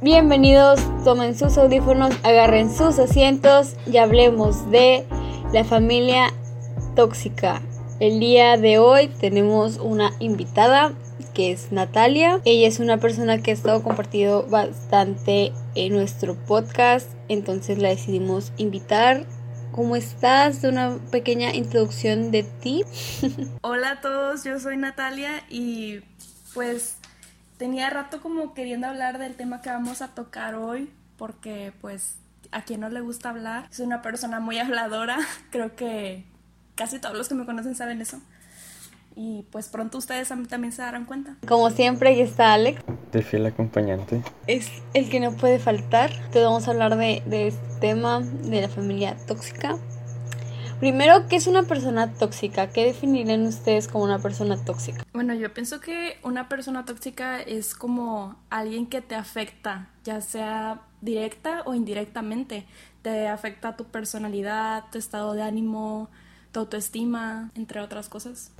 Bienvenidos, tomen sus audífonos, agarren sus asientos y hablemos de la familia tóxica. El día de hoy tenemos una invitada que es Natalia. Ella es una persona que ha estado compartido bastante en nuestro podcast, entonces la decidimos invitar. ¿Cómo estás? Una pequeña introducción de ti. Hola a todos, yo soy Natalia y pues tenía rato como queriendo hablar del tema que vamos a tocar hoy, porque pues a quien no le gusta hablar, soy una persona muy habladora, creo que casi todos los que me conocen saben eso. Y pues pronto ustedes también se darán cuenta. Como siempre, ahí está Alex. De fiel acompañante. Es el que no puede faltar. Te vamos a hablar de, de este tema de la familia tóxica. Primero, ¿qué es una persona tóxica? ¿Qué definirían ustedes como una persona tóxica? Bueno, yo pienso que una persona tóxica es como alguien que te afecta, ya sea directa o indirectamente. Te afecta tu personalidad, tu estado de ánimo, tu autoestima, entre otras cosas.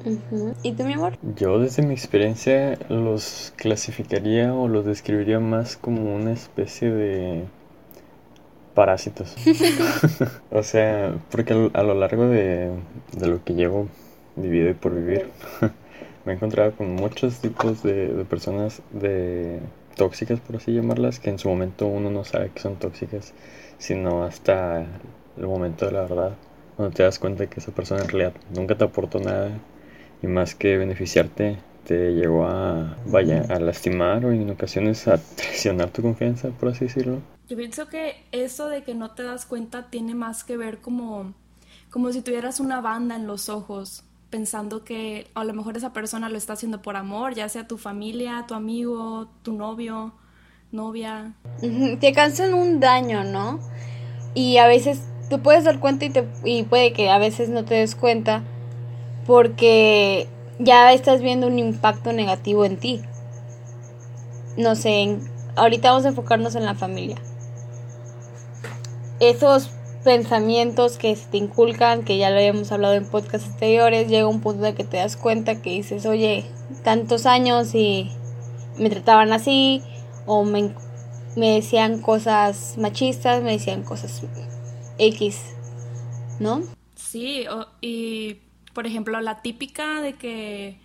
¿Y tú, mi amor? Yo desde mi experiencia los clasificaría o los describiría más como una especie de parásitos. o sea, porque a lo largo de, lo que llevo vivido y por vivir, me he encontrado con muchos tipos de, personas de tóxicas, por así llamarlas, que en su momento uno no sabe que son tóxicas, sino hasta el momento de la verdad, cuando te das cuenta que esa persona en realidad nunca te aportó nada y más que beneficiarte, te llegó a, vaya, a lastimar o en ocasiones a traicionar tu confianza, por así decirlo. Yo pienso que eso de que no te das cuenta tiene más que ver como, como si tuvieras una banda en los ojos, pensando que a lo mejor esa persona lo está haciendo por amor, ya sea tu familia, tu amigo, tu novio, novia. Te cansan un daño, ¿no? Y a veces tú puedes dar cuenta y, te, y puede que a veces no te des cuenta porque ya estás viendo un impacto negativo en ti. No sé, ahorita vamos a enfocarnos en la familia esos pensamientos que se te inculcan, que ya lo habíamos hablado en podcasts anteriores, llega un punto de que te das cuenta que dices, oye, tantos años y me trataban así, o me, me decían cosas machistas, me decían cosas X, ¿no? Sí, y por ejemplo, la típica de que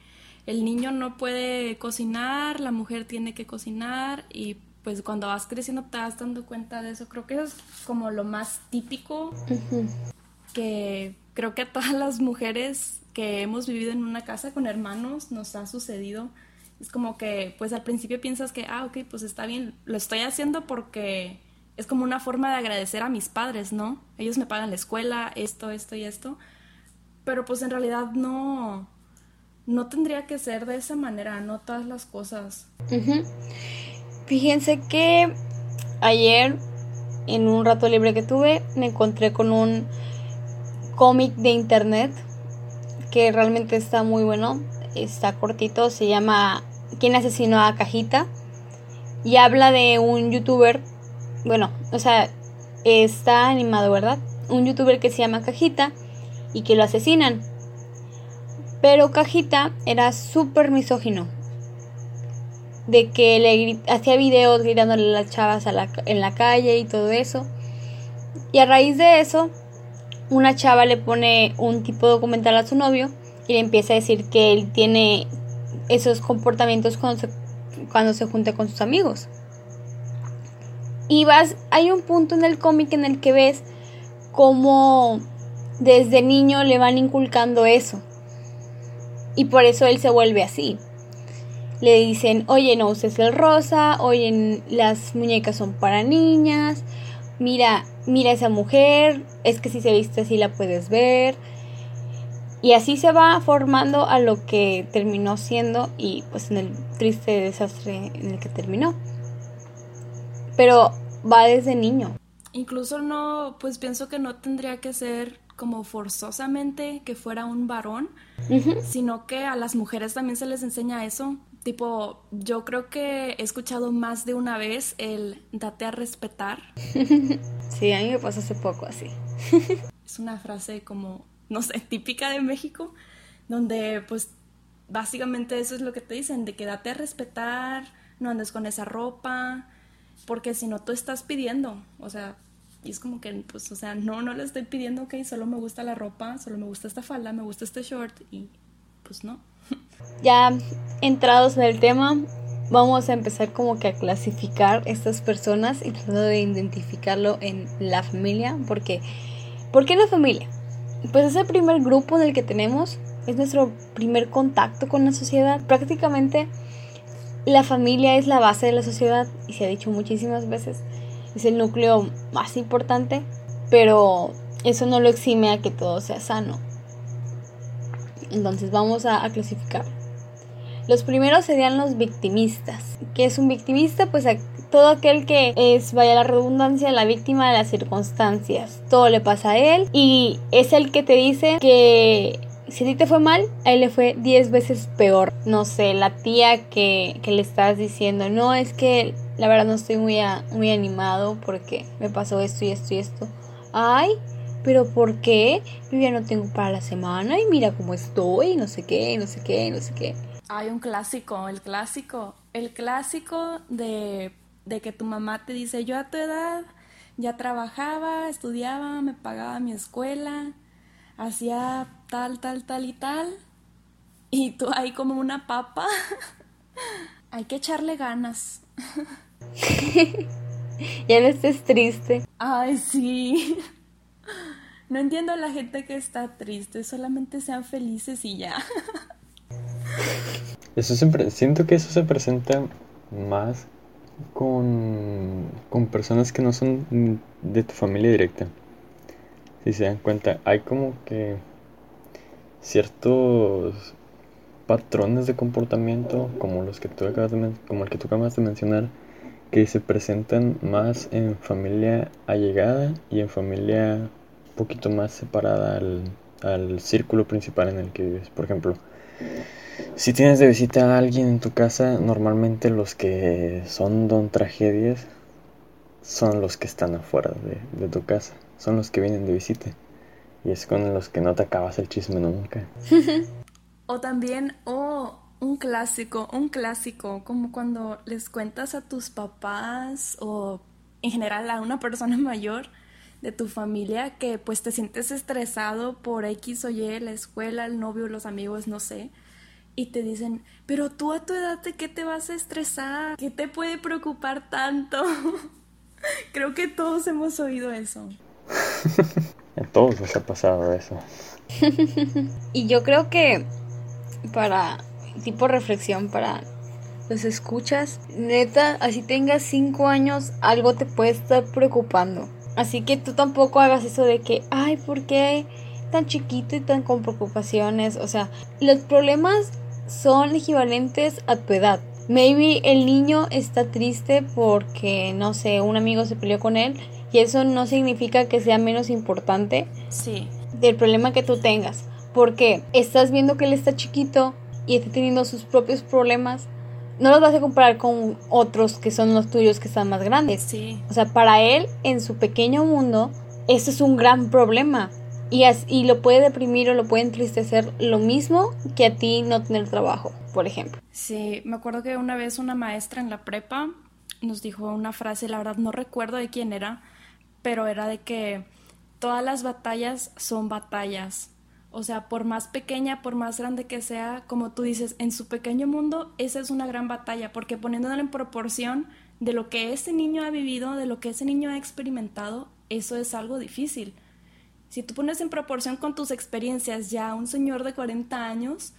el niño no puede cocinar, la mujer tiene que cocinar y pues cuando vas creciendo te vas dando cuenta de eso. Creo que eso es como lo más típico que creo que a todas las mujeres que hemos vivido en una casa con hermanos nos ha sucedido. Es como que pues al principio piensas que, ah, ok, pues está bien, lo estoy haciendo porque es como una forma de agradecer a mis padres, ¿no? Ellos me pagan la escuela, esto, esto y esto. Pero pues en realidad no, no tendría que ser de esa manera, no todas las cosas. Fíjense que ayer, en un rato libre que tuve, me encontré con un cómic de internet que realmente está muy bueno. Está cortito, se llama ¿Quién asesinó a Cajita? Y habla de un youtuber, bueno, o sea, está animado, ¿verdad? Un youtuber que se llama Cajita y que lo asesinan. Pero Cajita era súper misógino de que le hacía videos gritándole a las chavas en la calle y todo eso. Y a raíz de eso, una chava le pone un tipo documental a su novio y le empieza a decir que él tiene esos comportamientos cuando se, cuando se junta con sus amigos. Y vas, hay un punto en el cómic en el que ves cómo desde niño le van inculcando eso. Y por eso él se vuelve así le dicen, oye, no uses el rosa, oye, las muñecas son para niñas, mira, mira esa mujer, es que si se viste así la puedes ver. Y así se va formando a lo que terminó siendo y pues en el triste desastre en el que terminó. Pero va desde niño. Incluso no, pues pienso que no tendría que ser como forzosamente que fuera un varón, sino que a las mujeres también se les enseña eso. Tipo, yo creo que he escuchado más de una vez el date a respetar. Sí, a mí me pasó hace poco así. Es una frase como, no sé, típica de México, donde pues básicamente eso es lo que te dicen, de que date a respetar, no andes con esa ropa, porque si no tú estás pidiendo, o sea, y es como que, pues, o sea, no, no le estoy pidiendo, ok, solo me gusta la ropa, solo me gusta esta falda, me gusta este short y pues no. Ya entrados en el tema, vamos a empezar como que a clasificar estas personas y tratando de identificarlo en la familia, porque ¿por qué la familia? Pues es el primer grupo en el que tenemos, es nuestro primer contacto con la sociedad. Prácticamente la familia es la base de la sociedad y se ha dicho muchísimas veces es el núcleo más importante, pero eso no lo exime a que todo sea sano. Entonces vamos a, clasificar. Los primeros serían los victimistas. ¿Qué es un victimista? Pues todo aquel que es, vaya la redundancia, la víctima de las circunstancias. Todo le pasa a él y es el que te dice que si a ti te fue mal, a él le fue 10 veces peor. No sé, la tía que, que le estás diciendo, no, es que la verdad no estoy muy, muy animado porque me pasó esto y esto y esto. Ay, pero ¿por qué? Yo ya no tengo para la semana y mira cómo estoy, no sé qué, no sé qué, no sé qué. Hay un clásico, el clásico, el clásico de, de que tu mamá te dice, yo a tu edad ya trabajaba, estudiaba, me pagaba mi escuela, hacía tal, tal, tal y tal, y tú ahí como una papa. Hay que echarle ganas. ya no estés triste. Ay, sí. No entiendo a la gente que está triste, solamente sean felices y ya. Eso siempre, siento que eso se presenta más con, con personas que no son de tu familia directa. Si se dan cuenta, hay como que ciertos patrones de comportamiento como los que tú acabas de como el que tú acabas de mencionar que se presentan más en familia allegada y en familia poquito más separada al, al círculo principal en el que vives. Por ejemplo, si tienes de visita a alguien en tu casa, normalmente los que son don tragedias son los que están afuera de, de tu casa, son los que vienen de visita. Y es con los que no te acabas el chisme nunca. O también, oh, un clásico, un clásico, como cuando les cuentas a tus papás o en general a una persona mayor de tu familia que pues te sientes estresado por X o Y, la escuela, el novio, los amigos, no sé. Y te dicen, pero tú a tu edad, ¿de qué te vas a estresar? ¿Qué te puede preocupar tanto? Creo que todos hemos oído eso. a todos nos ha pasado eso. y yo creo que para tipo reflexión para los escuchas. Neta, así tengas 5 años, algo te puede estar preocupando. Así que tú tampoco hagas eso de que, ay, ¿por qué tan chiquito y tan con preocupaciones? O sea, los problemas son equivalentes a tu edad. Maybe el niño está triste porque, no sé, un amigo se peleó con él y eso no significa que sea menos importante sí. del problema que tú tengas. Porque estás viendo que él está chiquito y está teniendo sus propios problemas. No los vas a comparar con otros que son los tuyos que están más grandes. Sí. O sea, para él, en su pequeño mundo, eso es un gran problema. Y, y lo puede deprimir o lo puede entristecer lo mismo que a ti no tener trabajo, por ejemplo. Sí, me acuerdo que una vez una maestra en la prepa nos dijo una frase, la verdad no recuerdo de quién era, pero era de que todas las batallas son batallas o sea, por más pequeña, por más grande que sea, como tú dices, en su pequeño mundo, esa es una gran batalla, porque poniéndolo en proporción de lo que ese niño ha vivido, de lo que ese niño ha experimentado, eso es algo difícil. Si tú pones en proporción con tus experiencias ya un señor de 40 años,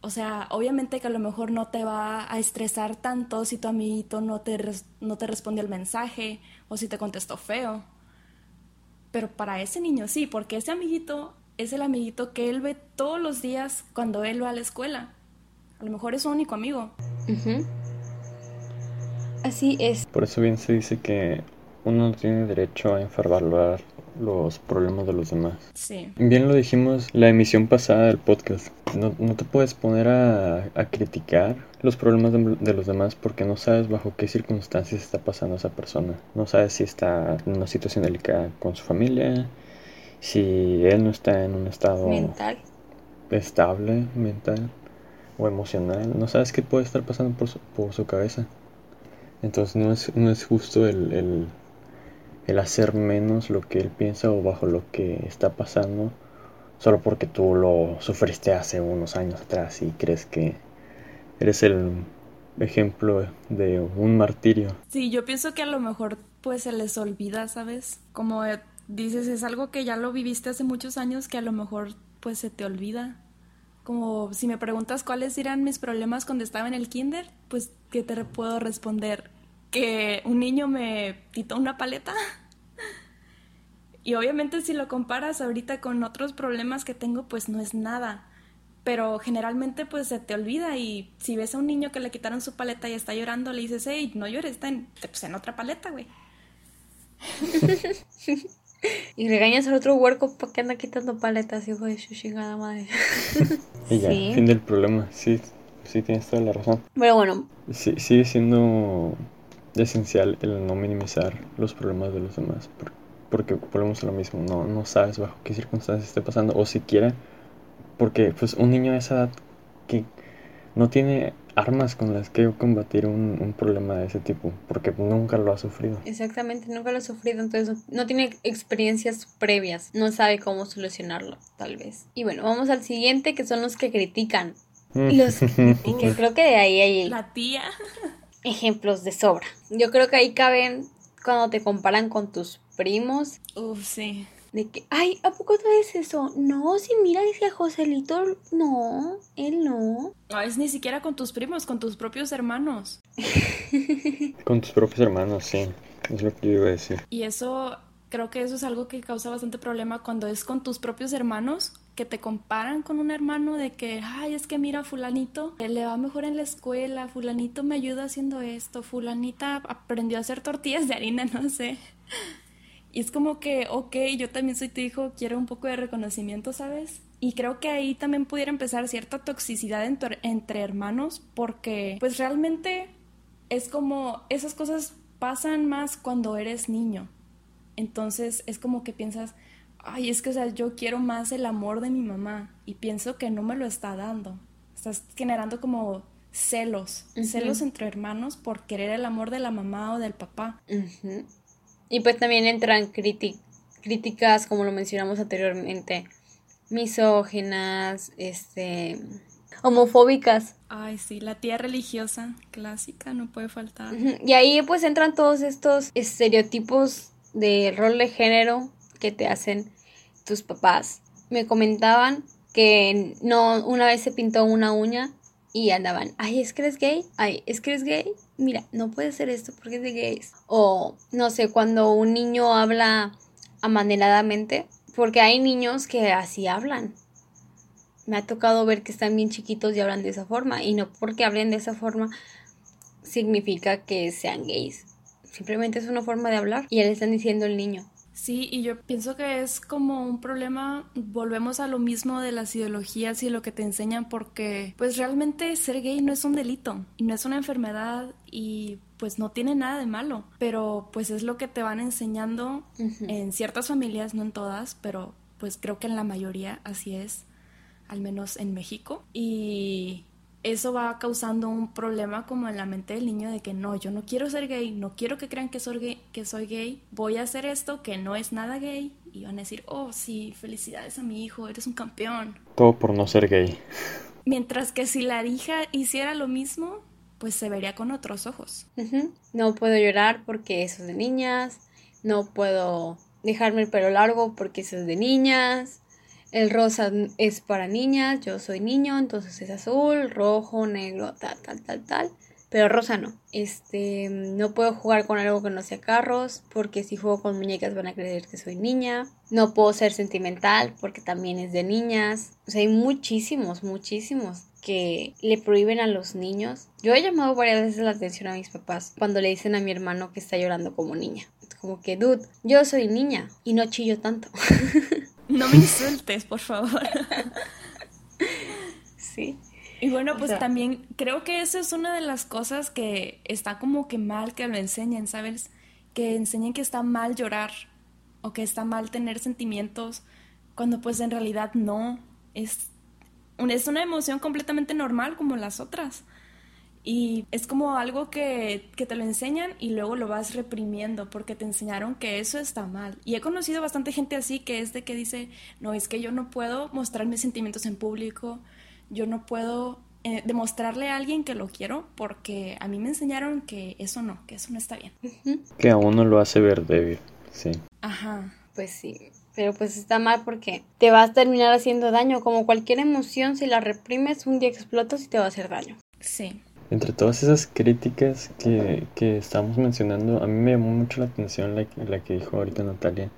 o sea, obviamente que a lo mejor no te va a estresar tanto si tu amiguito no te, no te responde el mensaje o si te contestó feo. Pero para ese niño sí, porque ese amiguito es el amiguito que él ve todos los días cuando él va a la escuela. A lo mejor es su único amigo. Así es. Por eso bien se dice que uno no tiene derecho a enfermar los problemas de los demás. Sí. Bien lo dijimos la emisión pasada del podcast. No, te puedes poner a, criticar los problemas de, de, los demás porque no sabes bajo qué circunstancias está pasando esa persona. No sabes si está en una situación delicada con su familia, si él no está en un estado mental estable, mental o emocional, no sabes qué puede estar pasando por su, por su cabeza. Entonces no es, no es justo el, el, el hacer menos lo que él piensa o bajo lo que está pasando solo porque tú lo sufriste hace unos años atrás y crees que eres el ejemplo de un martirio. Sí, yo pienso que a lo mejor pues se les olvida, ¿sabes? Como dices, es algo que ya lo viviste hace muchos años que a lo mejor pues se te olvida. Como si me preguntas cuáles eran mis problemas cuando estaba en el kinder, pues ¿qué te puedo responder? Que un niño me quitó una paleta. y obviamente si lo comparas ahorita con otros problemas que tengo, pues no es nada pero generalmente pues se te olvida y si ves a un niño que le quitaron su paleta y está llorando, le dices, hey, no llores, está en, pues, en otra paleta, güey. y regañas al otro huerco porque anda quitando paletas, hijo de su chingada madre. y ya, fin del problema, sí, sí tienes toda la razón. Pero bueno. Sí, sigue siendo esencial el no minimizar los problemas de los demás, porque volvemos a lo mismo, no, no sabes bajo qué circunstancias esté pasando, o siquiera porque pues un niño de esa edad que no tiene armas con las que combatir un, problema de ese tipo, porque nunca lo ha sufrido. Exactamente, nunca lo ha sufrido, entonces no tiene experiencias previas, no sabe cómo solucionarlo, tal vez. Y bueno, vamos al siguiente, que son los que critican. Mm. Los que creo que de ahí hay... La tía. Ejemplos de sobra. Yo creo que ahí caben cuando te comparan con tus primos. Uf, sí de que, ay, ¿a poco traes eso? No, si mira, dice Joselito, no, él no. No, es ni siquiera con tus primos, con tus propios hermanos. con tus propios hermanos, sí, es lo que yo iba a decir. Y eso, creo que eso es algo que causa bastante problema cuando es con tus propios hermanos, que te comparan con un hermano de que, ay, es que mira, fulanito le va mejor en la escuela, fulanito me ayuda haciendo esto, fulanita aprendió a hacer tortillas de harina, no sé. Y es como que, ok, yo también soy tu hijo, quiero un poco de reconocimiento, ¿sabes? Y creo que ahí también pudiera empezar cierta toxicidad entre, entre hermanos, porque pues realmente es como, esas cosas pasan más cuando eres niño. Entonces es como que piensas, ay, es que, o sea, yo quiero más el amor de mi mamá y pienso que no me lo está dando. Estás generando como celos, celos entre hermanos por querer el amor de la mamá o del papá. Y pues también entran críticas, como lo mencionamos anteriormente, misóginas, este, homofóbicas. Ay, sí, la tía religiosa clásica no puede faltar. Y ahí pues entran todos estos estereotipos de rol de género que te hacen tus papás. Me comentaban que no una vez se pintó una uña y andaban, ay, es que eres gay, ay, es que eres gay, mira, no puede ser esto porque es de gays. O, no sé, cuando un niño habla amaneradamente, porque hay niños que así hablan. Me ha tocado ver que están bien chiquitos y hablan de esa forma, y no porque hablen de esa forma significa que sean gays. Simplemente es una forma de hablar y ya le están diciendo el niño. Sí, y yo pienso que es como un problema, volvemos a lo mismo de las ideologías y lo que te enseñan porque pues realmente ser gay no es un delito y no es una enfermedad y pues no tiene nada de malo, pero pues es lo que te van enseñando en ciertas familias, no en todas, pero pues creo que en la mayoría así es, al menos en México. Y eso va causando un problema como en la mente del niño de que no, yo no quiero ser gay, no quiero que crean que soy gay, que soy gay, voy a hacer esto que no es nada gay y van a decir, oh sí, felicidades a mi hijo, eres un campeón. Todo por no ser gay. Mientras que si la hija hiciera lo mismo, pues se vería con otros ojos. No puedo llorar porque eso es de niñas, no puedo dejarme el pelo largo porque eso es de niñas, el rosa es para niñas, yo soy niño, entonces es azul, rojo, negro, tal, tal, tal, tal. Pero rosa no. Este, no puedo jugar con algo que no sea carros, porque si juego con muñecas van a creer que soy niña. No puedo ser sentimental, porque también es de niñas. O sea, hay muchísimos, muchísimos que le prohíben a los niños. Yo he llamado varias veces la atención a mis papás cuando le dicen a mi hermano que está llorando como niña. Como que, dude, yo soy niña y no chillo tanto. No me insultes, por favor. Sí. Y bueno, pues también creo que eso es una de las cosas que está como que mal que lo enseñen, ¿sabes? Que enseñen que está mal llorar o que está mal tener sentimientos cuando pues en realidad no. Es, es una emoción completamente normal como las otras. Y es como algo que, que, te lo enseñan y luego lo vas reprimiendo porque te enseñaron que eso está mal. Y he conocido bastante gente así que es de que dice, no, es que yo no puedo mostrar mis sentimientos en público, yo no puedo eh, demostrarle a alguien que lo quiero porque a mí me enseñaron que eso no, que eso no está bien. Que a uno lo hace ver débil, sí. Ajá. Pues sí, pero pues está mal porque te vas a terminar haciendo daño. Como cualquier emoción, si la reprimes, un día explotas y te va a hacer daño. Sí. Entre todas esas críticas que, que estamos mencionando, a mí me llamó mucho la atención la, la que dijo ahorita Natalia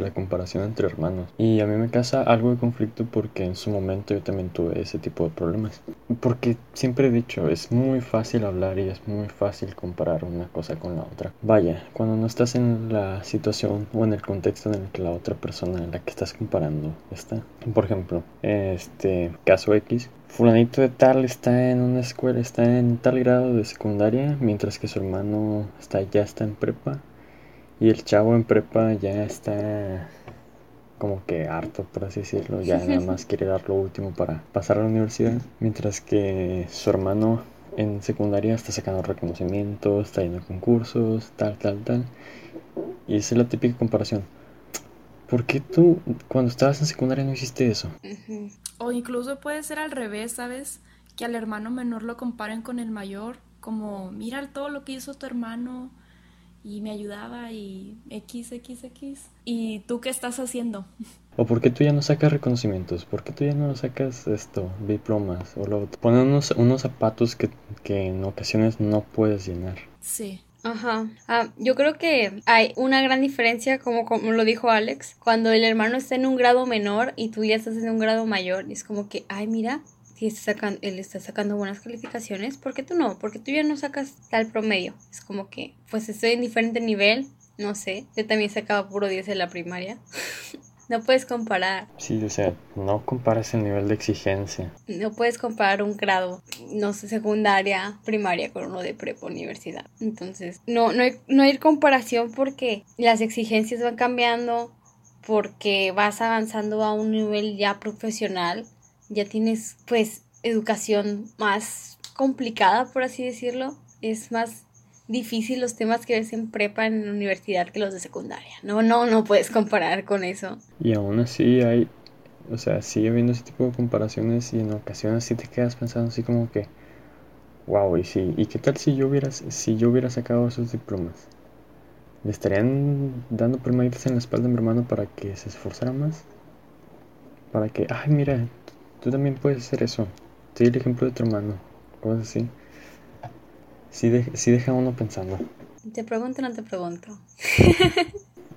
la comparación entre hermanos. Y a mí me causa algo de conflicto porque en su momento yo también tuve ese tipo de problemas. Porque siempre he dicho, es muy fácil hablar y es muy fácil comparar una cosa con la otra. Vaya, cuando no estás en la situación o en el contexto en el que la otra persona en la que estás comparando está. Por ejemplo, este caso X, fulanito de tal está en una escuela, está en tal grado de secundaria, mientras que su hermano está, ya está en prepa y el chavo en prepa ya está como que harto, por así decirlo, ya nada más quiere dar lo último para pasar a la universidad, mientras que su hermano en secundaria está sacando reconocimientos, está yendo a concursos, tal, tal, tal. Y esa es la típica comparación. ¿Por qué tú cuando estabas en secundaria no hiciste eso? O incluso puede ser al revés, ¿sabes? Que al hermano menor lo comparen con el mayor, como mira todo lo que hizo tu hermano, y me ayudaba y X, X, X. ¿Y tú qué estás haciendo? ¿O por qué tú ya no sacas reconocimientos? ¿Por qué tú ya no sacas esto, diplomas? O lo ponen unos, unos zapatos que, que en ocasiones no puedes llenar. Sí. Ajá. Ah, yo creo que hay una gran diferencia, como, como lo dijo Alex, cuando el hermano está en un grado menor y tú ya estás en un grado mayor. Y es como que, ay, mira, si está sacando, él está sacando buenas calificaciones, ¿por qué tú no? Porque tú ya no sacas tal promedio. Es como que, pues estoy en diferente nivel, no sé. Yo también sacaba puro 10 en la primaria. no puedes comparar. Sí, o sea, no comparas el nivel de exigencia. No puedes comparar un grado, no sé, secundaria, primaria con uno de prepa universidad. Entonces, no, no hay, no hay comparación porque las exigencias van cambiando, porque vas avanzando a un nivel ya profesional ya tienes pues educación más complicada, por así decirlo. Es más difícil los temas que ves en prepa en la universidad que los de secundaria. No, no, no puedes comparar con eso. Y aún así hay, o sea, sigue habiendo ese tipo de comparaciones y en ocasiones sí te quedas pensando así como que, wow, y sí, ¿y qué tal si yo hubiera, si yo hubiera sacado esos diplomas? ¿Le estarían dando palmaditas en la espalda a mi hermano para que se esforzara más? Para que, ay, mira, Tú también puedes hacer eso. Te el ejemplo de tu hermano. Cosas así. Sí, deja uno pensando. ¿Te pregunto o no te pregunto?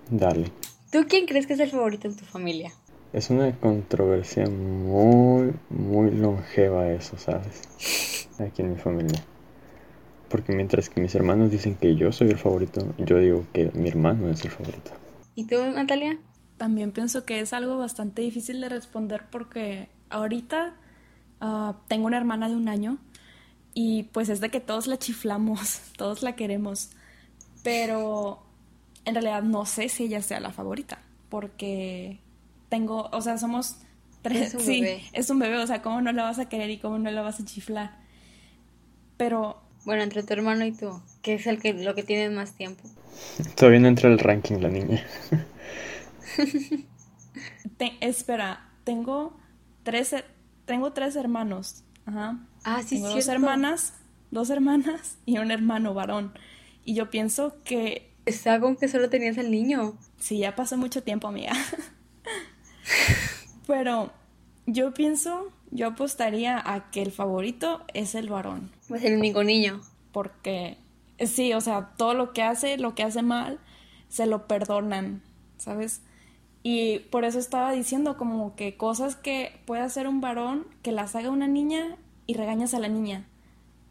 Dale. ¿Tú quién crees que es el favorito en tu familia? Es una controversia muy, muy longeva eso, ¿sabes? Aquí en mi familia. Porque mientras que mis hermanos dicen que yo soy el favorito, yo digo que mi hermano es el favorito. ¿Y tú, Natalia? También pienso que es algo bastante difícil de responder porque ahorita ah, tengo una hermana de un año y pues es de que todos la chiflamos, todos la queremos, pero en realidad no sé si ella sea la favorita, porque tengo, o sea, somos tres, es un sí, bebé. es un bebé, o sea, ¿cómo no la vas a querer y cómo no la vas a chiflar? Pero... Bueno, entre tu hermano y tú, ¿qué es el que, lo que tiene más tiempo? Todavía no entra el ranking la niña. espera, tengo tres, tengo tres hermanos. Ajá. Ah, sí, tengo dos hermanas, dos hermanas y un hermano varón. Y yo pienso que... Está con que solo tenías el niño. Sí, ya pasó mucho tiempo, amiga. Pero yo pienso, yo apostaría a que el favorito es el varón. Es el único niño. Porque, sí, o sea, todo lo que hace, lo que hace mal, se lo perdonan, ¿sabes? Y por eso estaba diciendo como que cosas que puede hacer un varón que las haga una niña y regañas a la niña.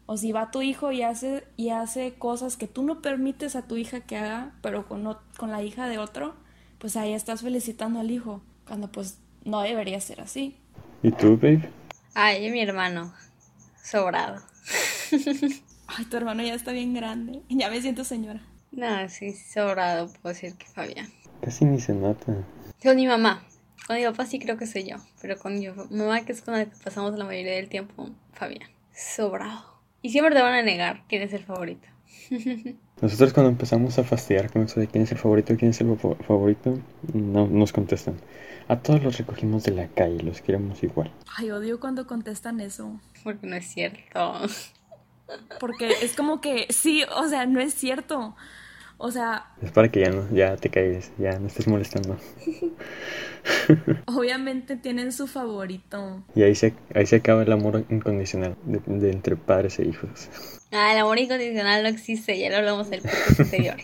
O si va tu hijo y hace, y hace cosas que tú no permites a tu hija que haga, pero con, con la hija de otro, pues ahí estás felicitando al hijo, cuando pues no debería ser así. ¿Y tú, babe? Ay, mi hermano. Sobrado. Ay, tu hermano ya está bien grande. Ya me siento señora. No, sí, sobrado, puedo decir que Fabián. Casi ni se nota. Con mi mamá. Con mi papá sí creo que soy yo. Pero con mi mamá, que es con la que pasamos la mayoría del tiempo, Fabián. Sobrado. Y siempre te van a negar quién es el favorito. Nosotros cuando empezamos a fastidiar con eso de quién es el favorito, quién es el favorito, no nos contestan. A todos los recogimos de la calle, los queremos igual. Ay, odio cuando contestan eso. Porque no es cierto. Porque es como que, sí, o sea, no es cierto. O sea... Es para que ya no, ya te caigas, ya no estés molestando. Obviamente tienen su favorito. Y ahí se, ahí se acaba el amor incondicional de, entre padres e hijos. Ah, el amor incondicional no existe, ya lo hablamos el podcast anterior.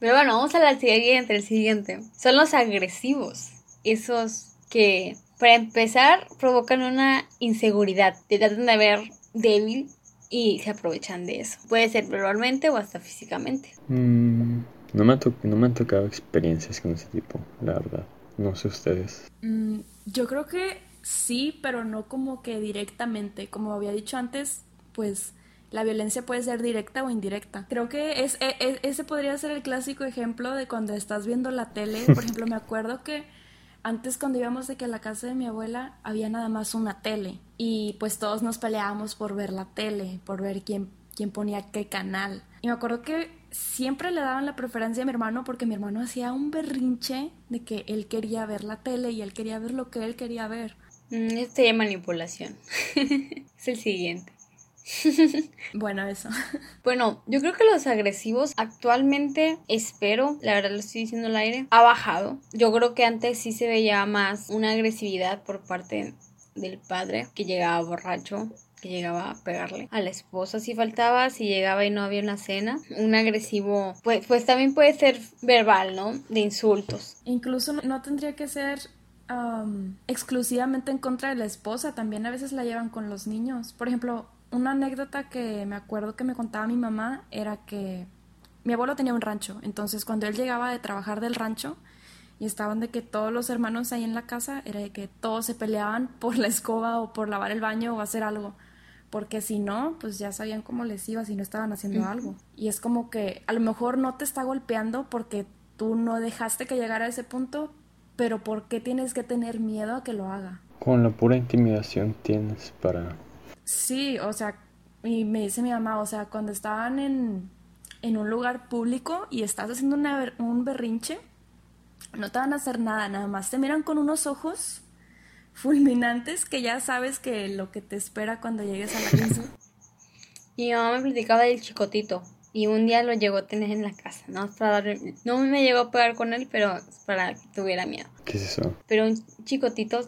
Pero bueno, vamos a la siguiente, el siguiente. Son los agresivos. Esos que, para empezar, provocan una inseguridad. Te tratan de ver débil y se aprovechan de eso. Puede ser verbalmente o hasta físicamente. Mm, no, me no me han tocado experiencias con ese tipo, la verdad. No sé ustedes. Mm, yo creo que sí, pero no como que directamente. Como había dicho antes, pues la violencia puede ser directa o indirecta. Creo que es, e, e, ese podría ser el clásico ejemplo de cuando estás viendo la tele. Por ejemplo, me acuerdo que antes cuando íbamos de que a la casa de mi abuela había nada más una tele y pues todos nos peleábamos por ver la tele, por ver quién, quién ponía qué canal. Y me acuerdo que siempre le daban la preferencia a mi hermano porque mi hermano hacía un berrinche de que él quería ver la tele y él quería ver lo que él quería ver. Mm, este es manipulación. es el siguiente. Bueno, eso. Bueno, yo creo que los agresivos actualmente, espero, la verdad lo estoy diciendo al aire, ha bajado. Yo creo que antes sí se veía más una agresividad por parte del padre que llegaba borracho que llegaba a pegarle a la esposa si faltaba, si llegaba y no había una cena. Un agresivo, pues, pues también puede ser verbal, ¿no? De insultos. Incluso no tendría que ser exclusivamente en contra de la esposa, también a veces la llevan con los niños. Por ejemplo, una anécdota que me acuerdo que me contaba mi mamá era que mi abuelo tenía un rancho, entonces cuando él llegaba de trabajar del rancho y estaban de que todos los hermanos ahí en la casa, era de que todos se peleaban por la escoba o por lavar el baño o hacer algo, porque si no, pues ya sabían cómo les iba si no estaban haciendo algo. Y es como que a lo mejor no te está golpeando porque tú no dejaste que llegara a ese punto, pero ¿por qué tienes que tener miedo a que lo haga? Con la pura intimidación tienes para Sí, o sea, y me dice mi mamá, o sea, cuando estaban en, en un lugar público y estás haciendo un berrinche, no te van a hacer nada, nada más te miran con unos ojos fulminantes que ya sabes que lo que te espera cuando llegues a la casa. Y mi mamá me platicaba del chicotito. Y un día lo llegó a tener en la casa, ¿no? Para no me llegó a pegar con él, pero para que tuviera miedo. ¿Qué es eso? Pero un chicotito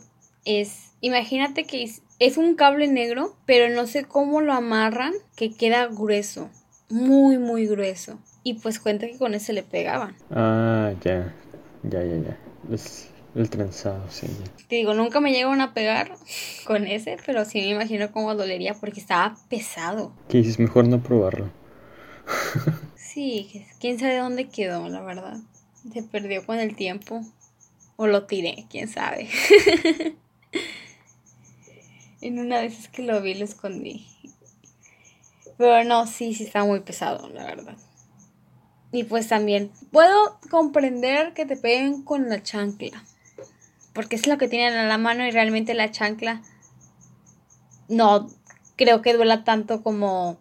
es, imagínate que es un cable negro, pero no sé cómo lo amarran, que queda grueso, muy, muy grueso. Y pues cuenta que con ese le pegaban. Ah, ya, ya, ya, ya. Es el trenzado, sí. Te digo, nunca me llegaron a pegar con ese, pero sí me imagino cómo dolería porque estaba pesado. ¿Qué dices? Mejor no probarlo. sí, quién sabe dónde quedó, la verdad. Se perdió con el tiempo. O lo tiré, quién sabe. En una vez que lo vi lo escondí. Pero no, sí, sí está muy pesado, la verdad. Y pues también puedo comprender que te peguen con la chancla. Porque es lo que tienen a la mano y realmente la chancla no creo que duela tanto como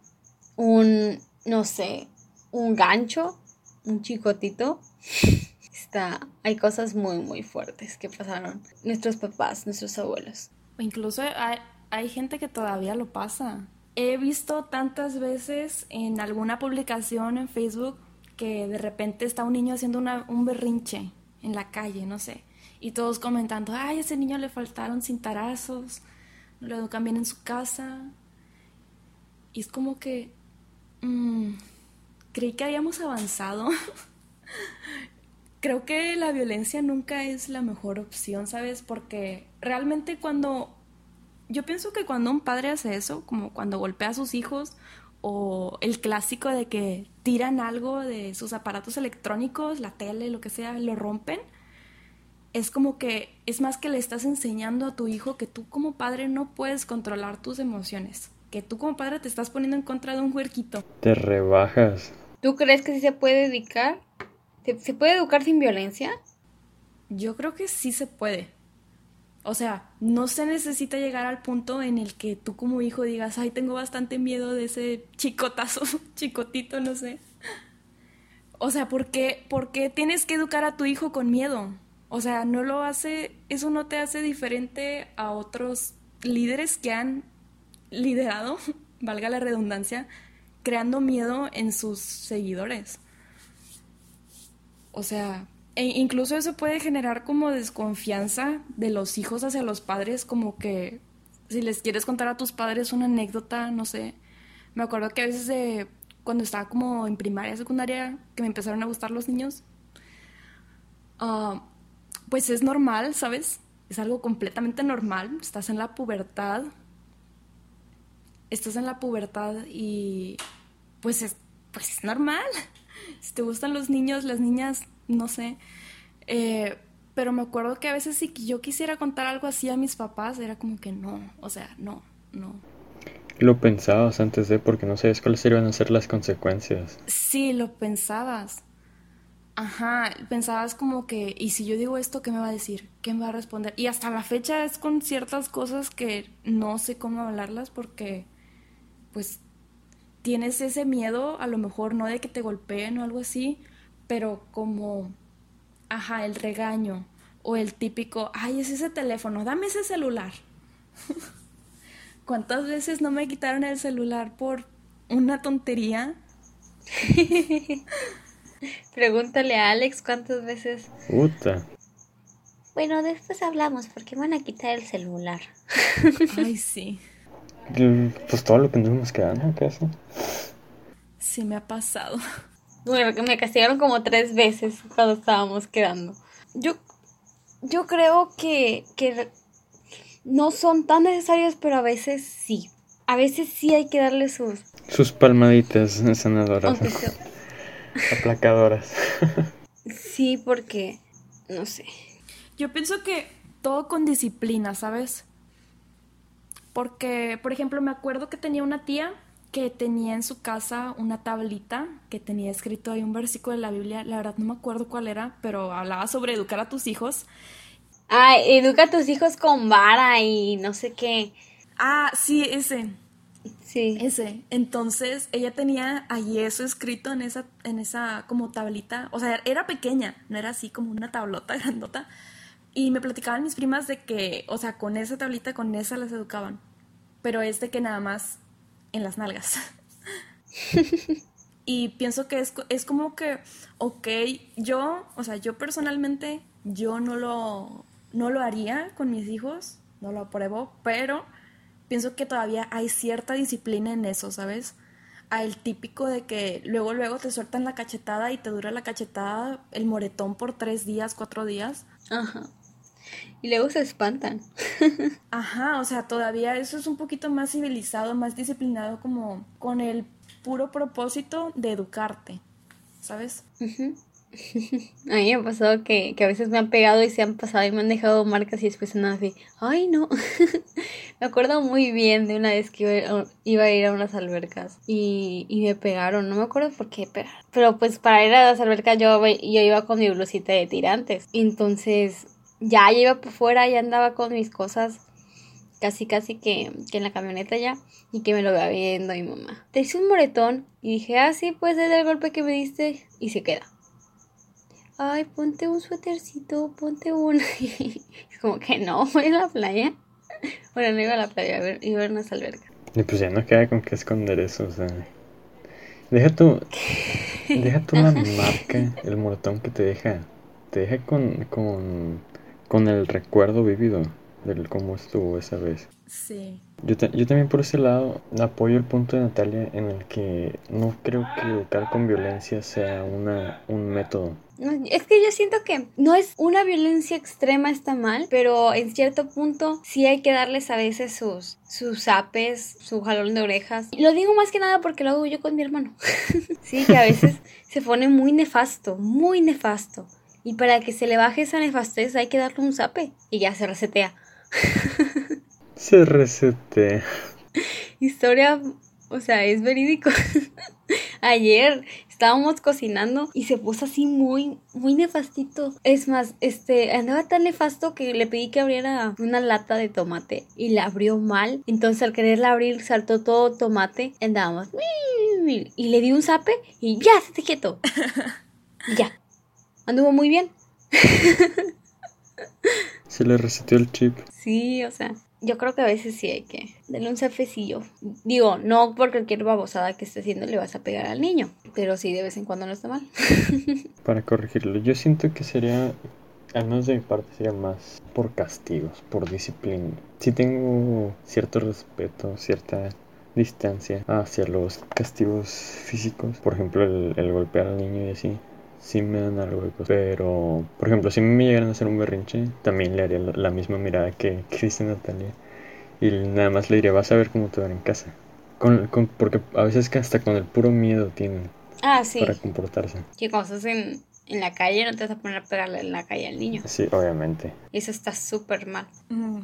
un, no sé, un gancho, un chicotito. Está, hay cosas muy, muy fuertes que pasaron nuestros papás, nuestros abuelos. Incluso hay, gente que todavía lo pasa. He visto tantas veces en alguna publicación en Facebook que de repente está un niño haciendo un berrinche en la calle, no sé, y todos comentando, ay, ese niño le faltaron cintarazos, no lo educan bien en su casa. Y es como que, mm, creí que habíamos avanzado. Creo que la violencia nunca es la mejor opción, ¿sabes? Porque realmente cuando yo pienso que cuando un padre hace eso, como cuando golpea a sus hijos, o el clásico de que tiran algo de sus aparatos electrónicos, la tele, lo que sea, lo rompen, es como que es más que le estás enseñando a tu hijo que tú como padre no puedes controlar tus emociones, que tú como padre te estás poniendo en contra de un huerquito. Te rebajas. ¿Tú crees que sí se puede educar? ¿Se puede educar sin violencia? Yo creo que sí se puede O sea, no se necesita llegar al punto en el que tú como hijo digas, ay, tengo bastante miedo de ese chicotazo, chicotito, no sé. O sea, ¿por qué, ¿por qué tienes que educar a tu hijo con miedo? O sea, no lo hace, eso no te hace diferente a otros líderes que han liderado, valga la redundancia, creando miedo en sus seguidores. O sea, e incluso eso puede generar como desconfianza de los hijos hacia los padres, como que si les quieres contar a tus padres una anécdota, no sé. Me acuerdo que a veces de cuando estaba como en primaria, secundaria, que me empezaron a gustar los niños, ah, pues es normal, ¿sabes? Es algo completamente normal. Estás en la pubertad. Estás en la pubertad y pues es, pues es normal. Si te gustan los niños, las niñas, no sé. Eh, pero me acuerdo que a veces si yo quisiera contar algo así a mis papás, era como que no, o sea, no, no. Lo pensabas antes de, porque no sabes cuáles iban a ser las consecuencias. Sí, lo pensabas. Ajá, pensabas como que, ¿y si yo digo esto, qué me va a decir? ¿Qué me va a responder? Y hasta la fecha es con ciertas cosas que no sé cómo hablarlas porque, pues, tienes ese miedo, a lo mejor no de que te golpeen o algo así, pero como, ajá, el regaño o el típico, ay, es ese teléfono, dame ese celular. ¿Cuántas veces no me quitaron el celular por una tontería? Pregúntale a Alex cuántas veces. Puta. Bueno, después hablamos porque van a quitar el celular. Ay, sí. Pues todo lo que nos quedando, ¿acaso? Sí, me ha pasado. Bueno, que me castigaron como tres veces cuando estábamos quedando. Yo, yo creo que, que no son tan necesarios, pero a veces sí. A veces sí hay que darle sus... Sus palmaditas sanadoras. Aplacadoras. sí, porque... No sé. Yo pienso que todo con disciplina, ¿sabes? Porque, por ejemplo, me acuerdo que tenía una tía que tenía en su casa una tablita que tenía escrito ahí un versículo de la Biblia, la verdad no me acuerdo cuál era, pero hablaba sobre educar a tus hijos Ah, educa a tus hijos con vara y no sé qué. Ah, sí, ese. Sí. Ese. Entonces, ella tenía ahí eso escrito en esa, en esa como tablita. O sea, era pequeña, no era así como una tablota grandota. Y me platicaban mis primas de que, o sea, con esa tablita, con esa las educaban. Pero es de que nada más en las nalgas. y pienso que es, es como que, ok, yo, o sea, yo personalmente, yo no lo, no lo haría con mis hijos, no lo apruebo, pero pienso que todavía hay cierta disciplina en eso, ¿sabes? A el típico de que luego, luego te sueltan la cachetada y te dura la cachetada, el moretón por tres días, cuatro días. Ajá. Y luego se espantan. Ajá, o sea, todavía eso es un poquito más civilizado, más disciplinado, como con el puro propósito de educarte, ¿sabes? A mí me ha pasado que, a veces me han pegado y se han pasado y me han dejado marcas y después nada así, ay no. me acuerdo muy bien de una vez que iba, a ir a unas albercas y, me pegaron, no me acuerdo por qué pegar. Pero pues para ir a las albercas yo, yo iba con mi blusita de tirantes. Entonces ya iba por fuera, ya andaba con mis cosas casi casi que, que, en la camioneta ya y que me lo vea viendo mi mamá. Te hice un moretón y dije, ah, sí, pues es el golpe que me diste y se queda ay, ponte un suétercito, ponte es como que no, voy a la playa. Bueno, no iba a la playa, a ver, iba a unas albercas. Y pues ya no queda con qué esconder eso, o sea. Deja tu. deja tu la marca, el moretón que te deja. Te deja con, con, con el recuerdo vivido de cómo estuvo esa vez. Sí. Yo, yo también por ese lado apoyo el punto de Natalia en el que no creo que educar con violencia sea una, un método. Es que yo siento que no es una violencia extrema está mal, pero en cierto punto sí hay que darles a veces sus, sus apes, su jalón de orejas. Lo digo más que nada porque lo hago yo con mi hermano. sí, que a veces se pone muy nefasto, muy nefasto. Y para que se le baje esa nefastez hay que darle un zape y ya se resetea. Se resetea. Historia O sea, es verídico. Ayer estábamos cocinando y se puso así muy, muy nefastito. Es más, este, andaba tan nefasto que le pedí que abriera una lata de tomate y la abrió mal. Entonces al quererla abrir saltó todo tomate. Andábamos y le di un zape y ya, se te quieto. ya. Anduvo muy bien. Se le reseteó el chip. Sí, o sea, yo creo que a veces sí hay que darle un zafecillo. Digo, no por cualquier babosada que esté haciendo le vas a pegar al niño, pero sí de vez en cuando no está mal. Para corregirlo, yo siento que sería, al menos de mi parte, sería más por castigos, por disciplina. Si tengo cierto respeto, cierta distancia hacia los castigos físicos, por ejemplo, el, el golpear al niño y así sí me dan algo de cosas. Pero, por ejemplo, si me llegaran a hacer un berrinche, también le haría la misma mirada que, que dice Natalia. Y nada más le diría, vas a ver cómo te van en casa. Con, con, porque a veces que hasta con el puro miedo tienen ah, sí. para comportarse. Que cuando estás en, en la calle no te vas a poner a pegarle en la calle al niño. Sí, obviamente. Eso está súper mal. Mm.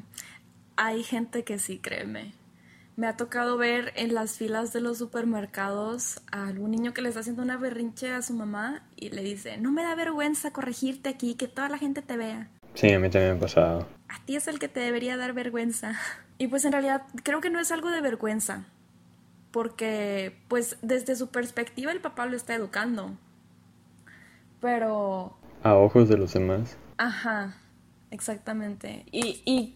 Hay gente que sí, créeme. Me ha tocado ver en las filas de los supermercados a algún niño que le está haciendo una berrinche a su mamá y le dice, no me da vergüenza corregirte aquí, que toda la gente te vea. Sí, a mí también me ha pasado. A ti es el que te debería dar vergüenza. Y pues en realidad creo que no es algo de vergüenza, porque pues desde su perspectiva el papá lo está educando. Pero... A ojos de los demás. Ajá, exactamente. Y, y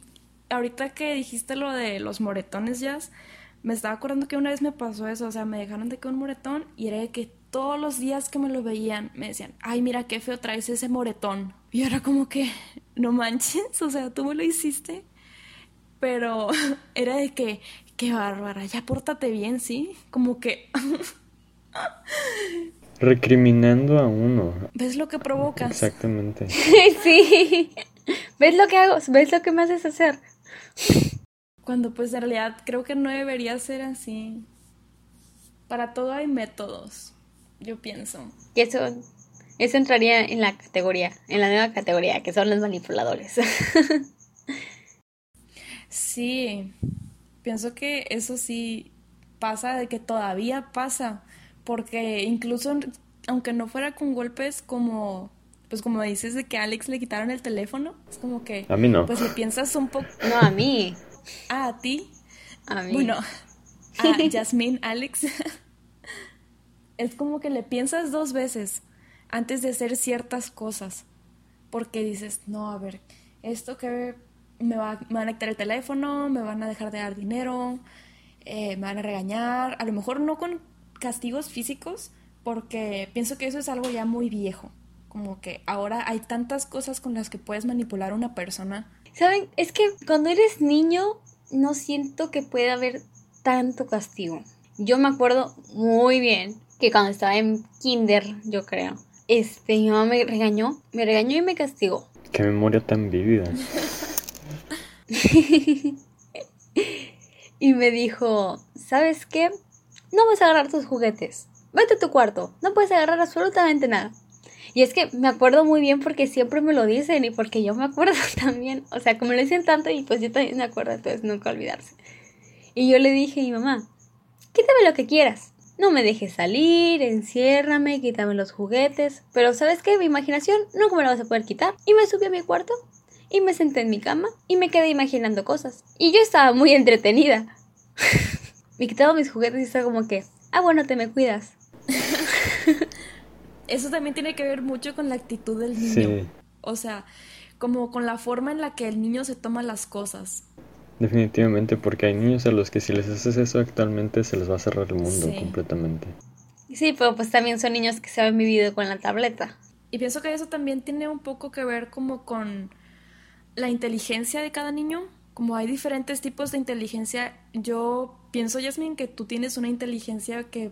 ahorita que dijiste lo de los moretones ya, me estaba acordando que una vez me pasó eso, o sea, me dejaron de que un moretón y era de que todos los días que me lo veían me decían, ay, mira qué feo traes ese moretón. Y era como que, no manches, o sea, tú me lo hiciste. Pero era de que, qué bárbara, ya pórtate bien, ¿sí? Como que... Recriminando a uno. ¿Ves lo que provocas? Exactamente. sí. ¿Ves lo que hago? ¿Ves lo que me haces hacer? Cuando pues en realidad creo que no debería ser así. Para todo hay métodos, yo pienso. Y eso, eso entraría en la categoría, en la nueva categoría, que son los manipuladores. sí, pienso que eso sí pasa, de que todavía pasa, porque incluso aunque no fuera con golpes como pues como dices de que a Alex le quitaron el teléfono, es como que... A mí no. Pues le piensas un poco... No, a mí. Ah, a ti. A mí. Bueno, a Jasmine, Alex. es como que le piensas dos veces antes de hacer ciertas cosas. Porque dices, no, a ver, esto que me, va, me van a quitar el teléfono, me van a dejar de dar dinero, eh, me van a regañar, a lo mejor no con castigos físicos, porque pienso que eso es algo ya muy viejo como que ahora hay tantas cosas con las que puedes manipular a una persona. Saben, es que cuando eres niño no siento que pueda haber tanto castigo. Yo me acuerdo muy bien que cuando estaba en kinder, yo creo, este, mi mamá me regañó, me regañó y me castigó. Qué memoria tan vívida. y me dijo, ¿sabes qué? No vas a agarrar tus juguetes. Vete a tu cuarto. No puedes agarrar absolutamente nada. Y es que me acuerdo muy bien porque siempre me lo dicen y porque yo me acuerdo también. O sea, como lo dicen tanto y pues yo también me acuerdo, entonces nunca olvidarse. Y yo le dije a mi mamá, quítame lo que quieras. No me dejes salir, enciérrame, quítame los juguetes. Pero ¿sabes qué? Mi imaginación nunca me la vas a poder quitar. Y me subí a mi cuarto y me senté en mi cama y me quedé imaginando cosas. Y yo estaba muy entretenida. me quitaba mis juguetes y estaba como que, ah, bueno, te me cuidas. eso también tiene que ver mucho con la actitud del niño. Sí. O sea, como con la forma en la que el niño se toma las cosas. Definitivamente, porque hay niños a los que si les haces eso actualmente se les va a cerrar el mundo Sí. completamente. Sí, pero pues también son niños que se han vivido con la tableta. Y pienso que eso también tiene un poco que ver como con la inteligencia de cada niño. Como hay diferentes tipos de inteligencia, yo pienso, Yasmin, que tú tienes una inteligencia que,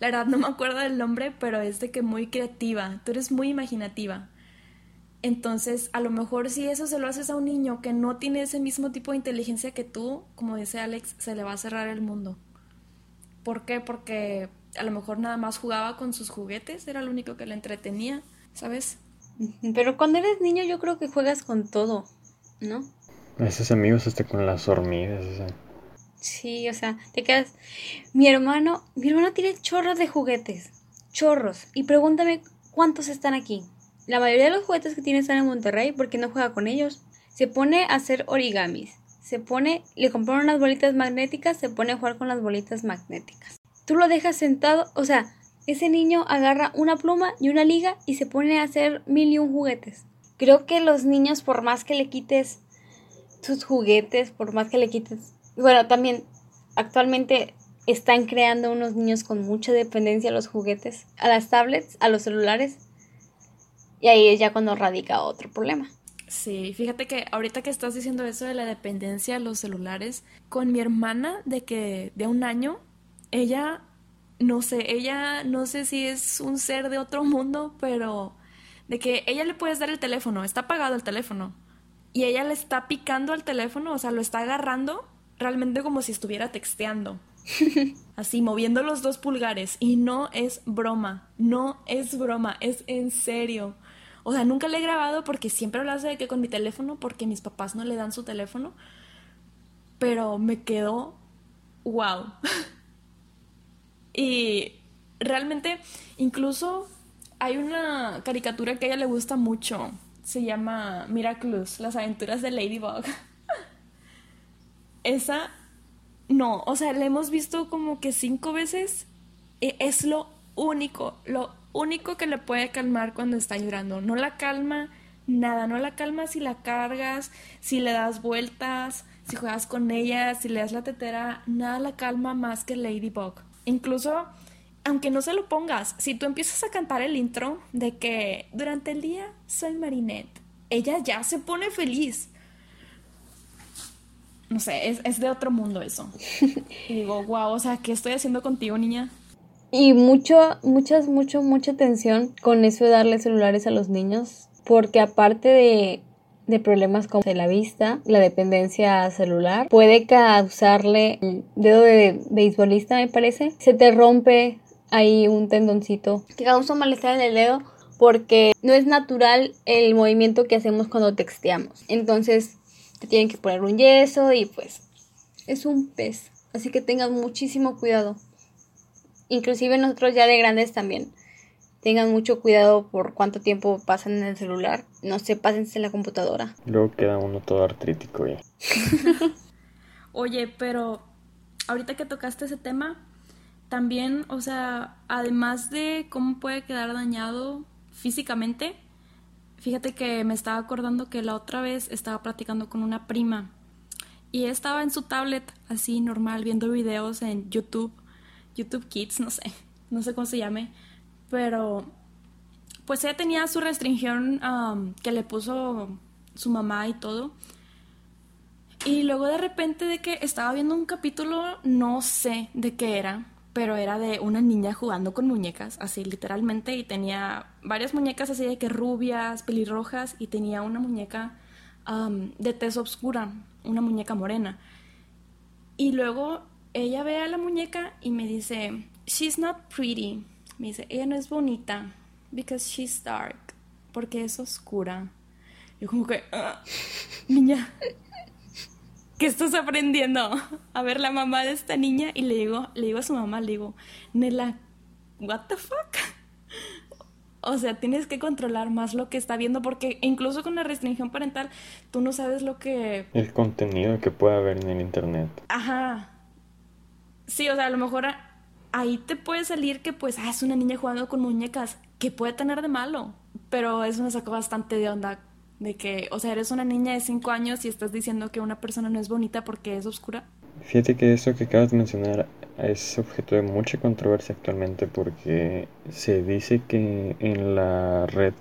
la verdad no me acuerdo del nombre, pero es de que muy creativa, tú eres muy imaginativa. Entonces, a lo mejor si eso se lo haces a un niño que no tiene ese mismo tipo de inteligencia que tú, como dice Alex, se le va a cerrar el mundo. ¿Por qué? Porque a lo mejor nada más jugaba con sus juguetes, era lo único que le entretenía, ¿sabes? Pero cuando eres niño yo creo que juegas con todo, ¿no? Esos amigos hasta con las hormigas, o sea. Sí, o sea, te quedas. Mi hermano, mi hermano tiene chorros de juguetes. Chorros. Y pregúntame cuántos están aquí. La mayoría de los juguetes que tiene están en Monterrey porque no juega con ellos. Se pone a hacer origamis. Se pone, le compraron unas bolitas magnéticas, se pone a jugar con las bolitas magnéticas. Tú lo dejas sentado, o sea, ese niño agarra una pluma y una liga y se pone a hacer mil y un juguetes. Creo que los niños, por más que le quites tus juguetes, por más que le quites... Bueno, también actualmente están creando unos niños con mucha dependencia a los juguetes, a las tablets, a los celulares. Y ahí es ya cuando radica otro problema. Sí, fíjate que ahorita que estás diciendo eso de la dependencia a los celulares, con mi hermana de que de un año, ella, no sé, ella no sé si es un ser de otro mundo, pero de que ella le puedes dar el teléfono, está apagado el teléfono, y ella le está picando al teléfono, o sea, lo está agarrando realmente como si estuviera texteando. Así, moviendo los dos pulgares. Y no es broma, no es broma, es en serio. O sea, nunca le he grabado porque siempre lo hace de que con mi teléfono, porque mis papás no le dan su teléfono. Pero me quedó wow. y realmente, incluso hay una caricatura que a ella le gusta mucho. Se llama Miraculous, las aventuras de Ladybug. Esa, no, o sea, la hemos visto como que cinco veces. E, es lo único, lo único que le puede calmar cuando está llorando. No la calma nada, no la calma si la cargas, si le das vueltas, si juegas con ella, si le das la tetera, nada la calma más que Ladybug. Incluso, aunque no se lo pongas, si tú empiezas a cantar el intro de que durante el día soy Marinette, ella ya se pone feliz. No sé, es, es de otro mundo eso. y digo, wow, o sea, ¿qué estoy haciendo contigo, niña? Y mucho, muchas, mucho, mucha atención con eso de darle celulares a los niños, porque aparte de, de problemas como la vista, la dependencia celular, puede causarle el dedo de beisbolista, me parece, se te rompe ahí un tendoncito que causa malestar en el dedo porque no es natural el movimiento que hacemos cuando texteamos. Entonces te tienen que poner un yeso y pues es un pez. Así que tengan muchísimo cuidado inclusive nosotros ya de grandes también. Tengan mucho cuidado por cuánto tiempo pasan en el celular. No se pasen en la computadora. Luego queda uno todo artrítico ya. Oye, pero ahorita que tocaste ese tema, también, o sea, además de cómo puede quedar dañado físicamente, fíjate que me estaba acordando que la otra vez estaba platicando con una prima y estaba en su tablet así normal viendo videos en YouTube YouTube Kids, no sé, no sé cómo se llame, pero pues ella tenía su restricción um, que le puso su mamá y todo. Y luego de repente de que estaba viendo un capítulo, no sé de qué era, pero era de una niña jugando con muñecas, así literalmente, y tenía varias muñecas así de que rubias, pelirrojas, y tenía una muñeca de tez oscura, una muñeca morena. Y luego ella ve a la muñeca y me dice, she's not pretty. Me dice, ella no es bonita, because she's dark, porque es oscura. Yo como que, ah, niña, ¿qué estás aprendiendo? A ver la mamá de esta niña y le digo, le digo a su mamá, le digo, Nela, what the fuck? O sea, tienes que controlar más lo que está viendo porque incluso con la restricción parental tú no sabes lo que... El contenido que puede haber en el Internet. Ajá. Sí, o sea, a lo mejor ahí te puede salir que pues, ah, es una niña jugando con muñecas, ¿qué puede tener de malo? Pero eso me sacó bastante de onda, de que, o sea, eres una niña de 5 años y estás diciendo que una persona no es bonita porque es oscura. Fíjate que eso que acabas de mencionar es objeto de mucha controversia actualmente porque se dice que en la red,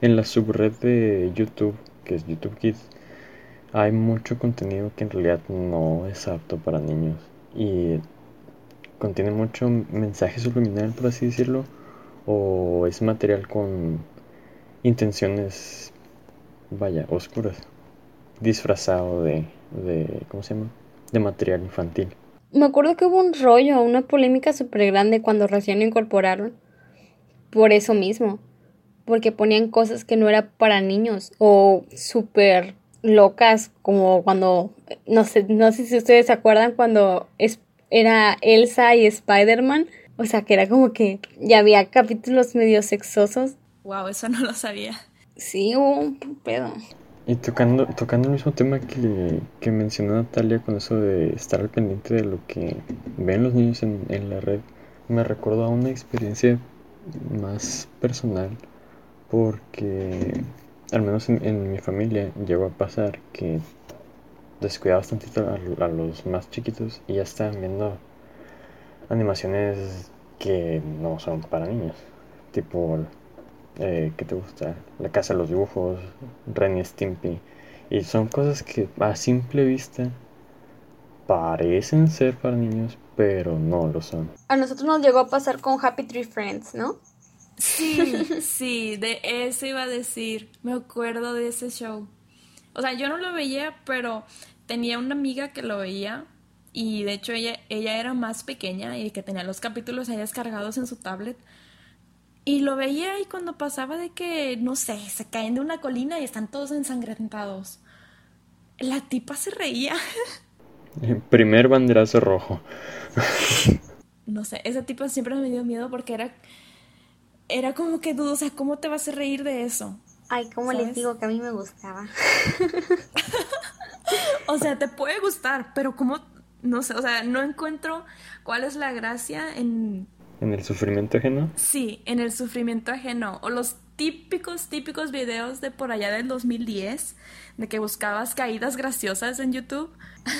en la subred de YouTube, que es YouTube Kids, hay mucho contenido que en realidad no es apto para niños y contiene mucho mensaje subliminal, por así decirlo, o es material con intenciones, vaya, oscuras, disfrazado de, de ¿cómo se llama? De material infantil. Me acuerdo que hubo un rollo, una polémica súper grande cuando recién lo incorporaron, por eso mismo, porque ponían cosas que no era para niños o súper locas, como cuando, no sé, no sé si ustedes se acuerdan cuando es, era Elsa y Spider-Man. O sea, que era como que ya había capítulos medio sexosos. Wow, eso no lo sabía. Sí, hubo un pedo. Y tocando, tocando el mismo tema que, que mencionó Natalia con eso de estar al pendiente de lo que ven los niños en, en la red, me recordó a una experiencia más personal porque al menos en, en mi familia llegó a pasar que descuidabas tantito a, a los más chiquitos y ya estaban viendo animaciones que no son para niños, tipo eh, ¿qué te gusta? La casa de los dibujos, Ren y Stimpy. Y son cosas que a simple vista parecen ser para niños, pero no lo son. A nosotros nos llegó a pasar con Happy Tree Friends, ¿no? Sí, sí, de eso iba a decir. Me acuerdo de ese show. O sea, yo no lo veía, pero tenía una amiga que lo veía y de hecho ella, ella era más pequeña y que tenía los capítulos ahí descargados en su tablet. Y lo veía y cuando pasaba de que, no sé, se caen de una colina y están todos ensangrentados. La tipa se reía. Primer banderazo rojo. no sé, ese tipo siempre me dio miedo porque era, era como que dudo, o sea, ¿cómo te vas a reír de eso? Ay, ¿cómo les digo que a mí me gustaba? O sea, te puede gustar, pero ¿cómo? No sé, o sea, no encuentro cuál es la gracia en En el sufrimiento ajeno. Sí, en el sufrimiento ajeno. O los típicos, típicos videos de por allá del 2010, de que buscabas caídas graciosas en YouTube.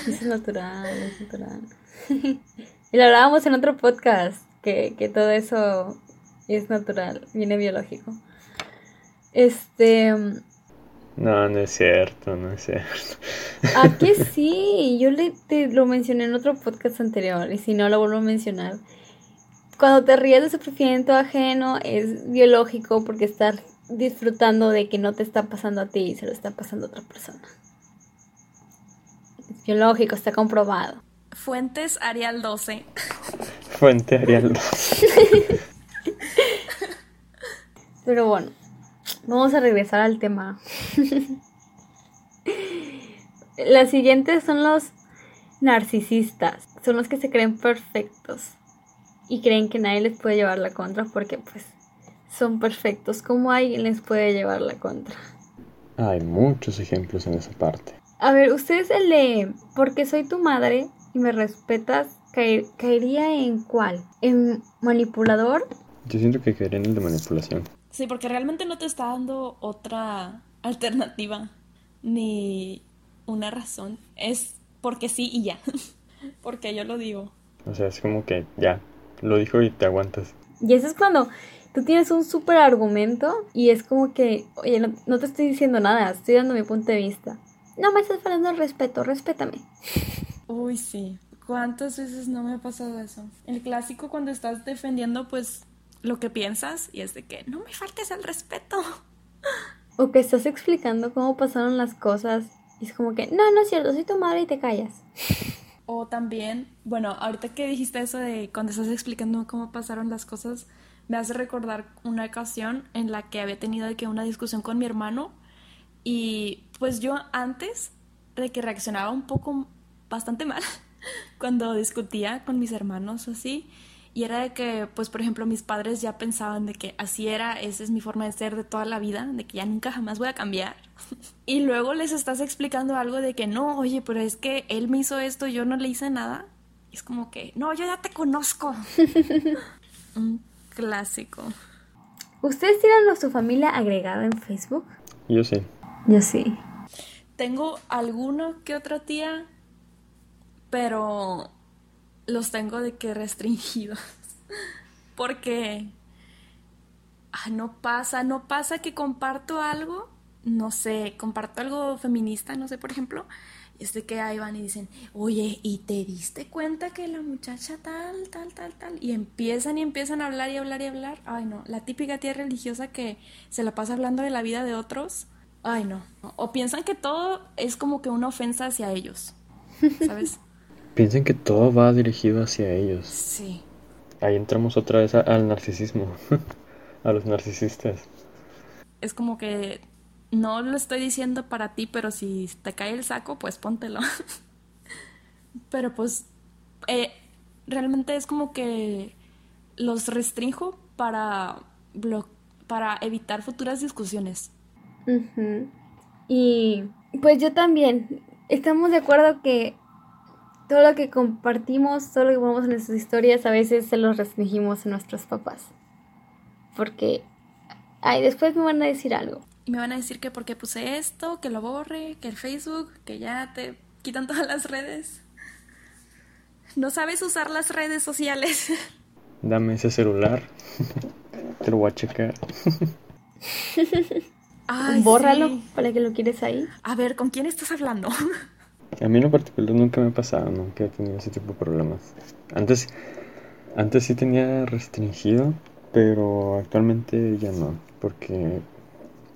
Es natural, es natural. y lo hablábamos en otro podcast, que, que todo eso es natural, viene biológico. Este, No, no es cierto, no es cierto. ¿a qué sí? Yo le, te lo mencioné en otro podcast anterior, y si no lo vuelvo a mencionar. Cuando te ríes de sufrimiento ajeno es biológico porque estás disfrutando de que no te está pasando a ti y se lo está pasando a otra persona. Es biológico, está comprobado. Fuentes Arial 12. Fuente Arial 2. Pero bueno, vamos a regresar al tema. Las siguientes son los narcisistas. Son los que se creen perfectos y creen que nadie les puede llevar la contra porque pues son perfectos. ¿Cómo alguien les puede llevar la contra? Hay muchos ejemplos en esa parte. A ver, ustedes el de porque soy tu madre y me respetas, caer- caería en cuál? ¿En manipulador? Yo siento que caería en el de manipulación. Sí, porque realmente no te está dando otra alternativa ni una razón. Es porque sí y ya. porque yo lo digo. O sea, es como que ya, lo dijo y te aguantas. Y eso es cuando tú tienes un súper argumento y es como que, oye, no, no te estoy diciendo nada, estoy dando mi punto de vista. No me estás faltando el respeto, respétame. Uy, sí. ¿Cuántas veces no me ha pasado eso? El clásico cuando estás defendiendo, pues, lo que piensas y es de que no me faltes el respeto. O que estás explicando cómo pasaron las cosas y es como que, no, no es cierto, soy tu madre y te callas. O también, bueno, ahorita que dijiste eso de cuando estás explicando cómo pasaron las cosas, me hace recordar una ocasión en la que había tenido de que una discusión con mi hermano y pues yo antes de que reaccionaba un poco bastante mal cuando discutía con mis hermanos o así y era de que pues por ejemplo mis padres ya pensaban de que así era, esa es mi forma de ser de toda la vida, de que ya nunca jamás voy a cambiar. Y luego les estás explicando algo de que no, oye, pero es que él me hizo esto y yo no le hice nada. Y es como que, no, yo ya te conozco. Un clásico. ¿Ustedes tienen a su familia agregada en Facebook? Yo sí. Yo sí. Tengo alguno que otra tía, pero los tengo de que restringidos. Porque ah, no pasa, no pasa que comparto algo, no sé, comparto algo feminista, no sé, por ejemplo, es de que ahí van y dicen, oye, ¿y te diste cuenta que la muchacha tal, tal, tal, tal? Y empiezan y empiezan a hablar y hablar y hablar. Ay, no, la típica tía religiosa que se la pasa hablando de la vida de otros. Ay, no. O piensan que todo es como que una ofensa hacia ellos, ¿sabes? Piensen que todo va dirigido hacia ellos. Sí. Ahí entramos otra vez a- al narcisismo. a los narcisistas. Es como que no lo estoy diciendo para ti, pero si te cae el saco, pues póntelo. pero pues eh, realmente es como que los restringo para, para evitar futuras discusiones. Y pues yo también. Estamos de acuerdo que todo lo que compartimos, todo lo que ponemos en nuestras historias, a veces se los restringimos a nuestros papás. Porque, ay, después me van a decir algo. Y me van a decir que porque puse esto, que lo borre, que el Facebook, que ya te quitan todas las redes. No sabes usar las redes sociales. Dame ese celular. Te lo voy a checar. Bórralo para que lo quieres ahí. A ver, ¿con quién estás hablando? A mí en lo particular nunca me ha pasado, nunca he tenido ese tipo de problemas. Antes, antes sí tenía restringido, pero actualmente ya no, porque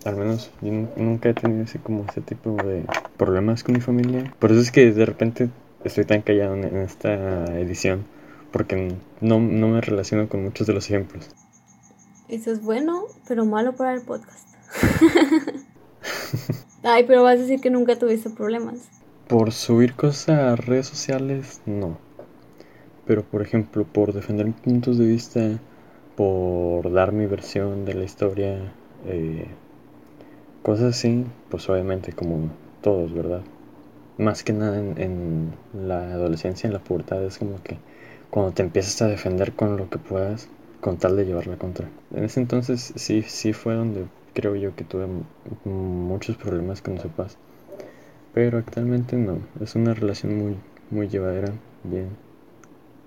al menos yo nunca he tenido ese como ese tipo de problemas con mi familia. Por eso es que de repente estoy tan callado en, esta edición, porque no, no me relaciono con muchos de los ejemplos. Eso es bueno, pero malo para el podcast. Ay, pero vas a decir que nunca tuviste problemas. Por subir cosas a redes sociales, no. Pero por ejemplo, por defender mis puntos de vista, por dar mi versión de la historia, eh, cosas así, pues obviamente como todos, ¿verdad? Más que nada en, la adolescencia, en la pubertad, es como que cuando te empiezas a defender con lo que puedas, con tal de llevarla contra. En ese entonces sí, sí fue donde creo yo que tuve muchos problemas con sepas pero actualmente no, es una relación muy, muy llevadera, bien.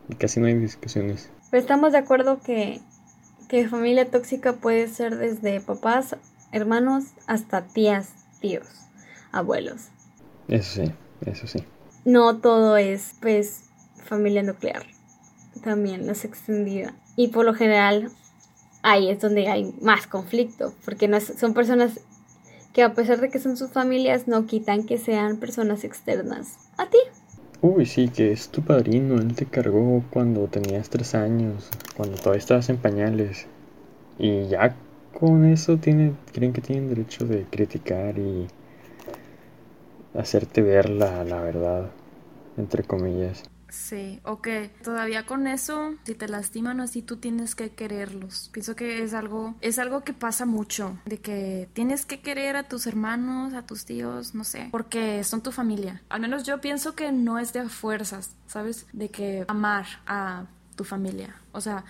Y casi no hay discusiones. Pero estamos de acuerdo que, que familia tóxica puede ser desde papás, hermanos, hasta tías, tíos, abuelos. Eso sí, eso sí. No todo es, pues, familia nuclear. También es extendida. Y por lo general, ahí es donde hay más conflicto, porque no son personas que a pesar de que son sus familias, no quitan que sean personas externas a ti. Uy, sí, que es tu padrino, él te cargó cuando tenías tres años, cuando todavía estabas en pañales. Y ya con eso tiene, creen que tienen derecho de criticar y hacerte ver la, la verdad, entre comillas. Sí, ok. Todavía con eso, si te lastiman así, tú tienes que quererlos. Pienso que es algo, es algo que pasa mucho, de que tienes que querer a tus hermanos, a tus tíos, no sé, porque son tu familia. Al menos yo pienso que no es de fuerzas, ¿sabes? De que amar a tu familia. O sea,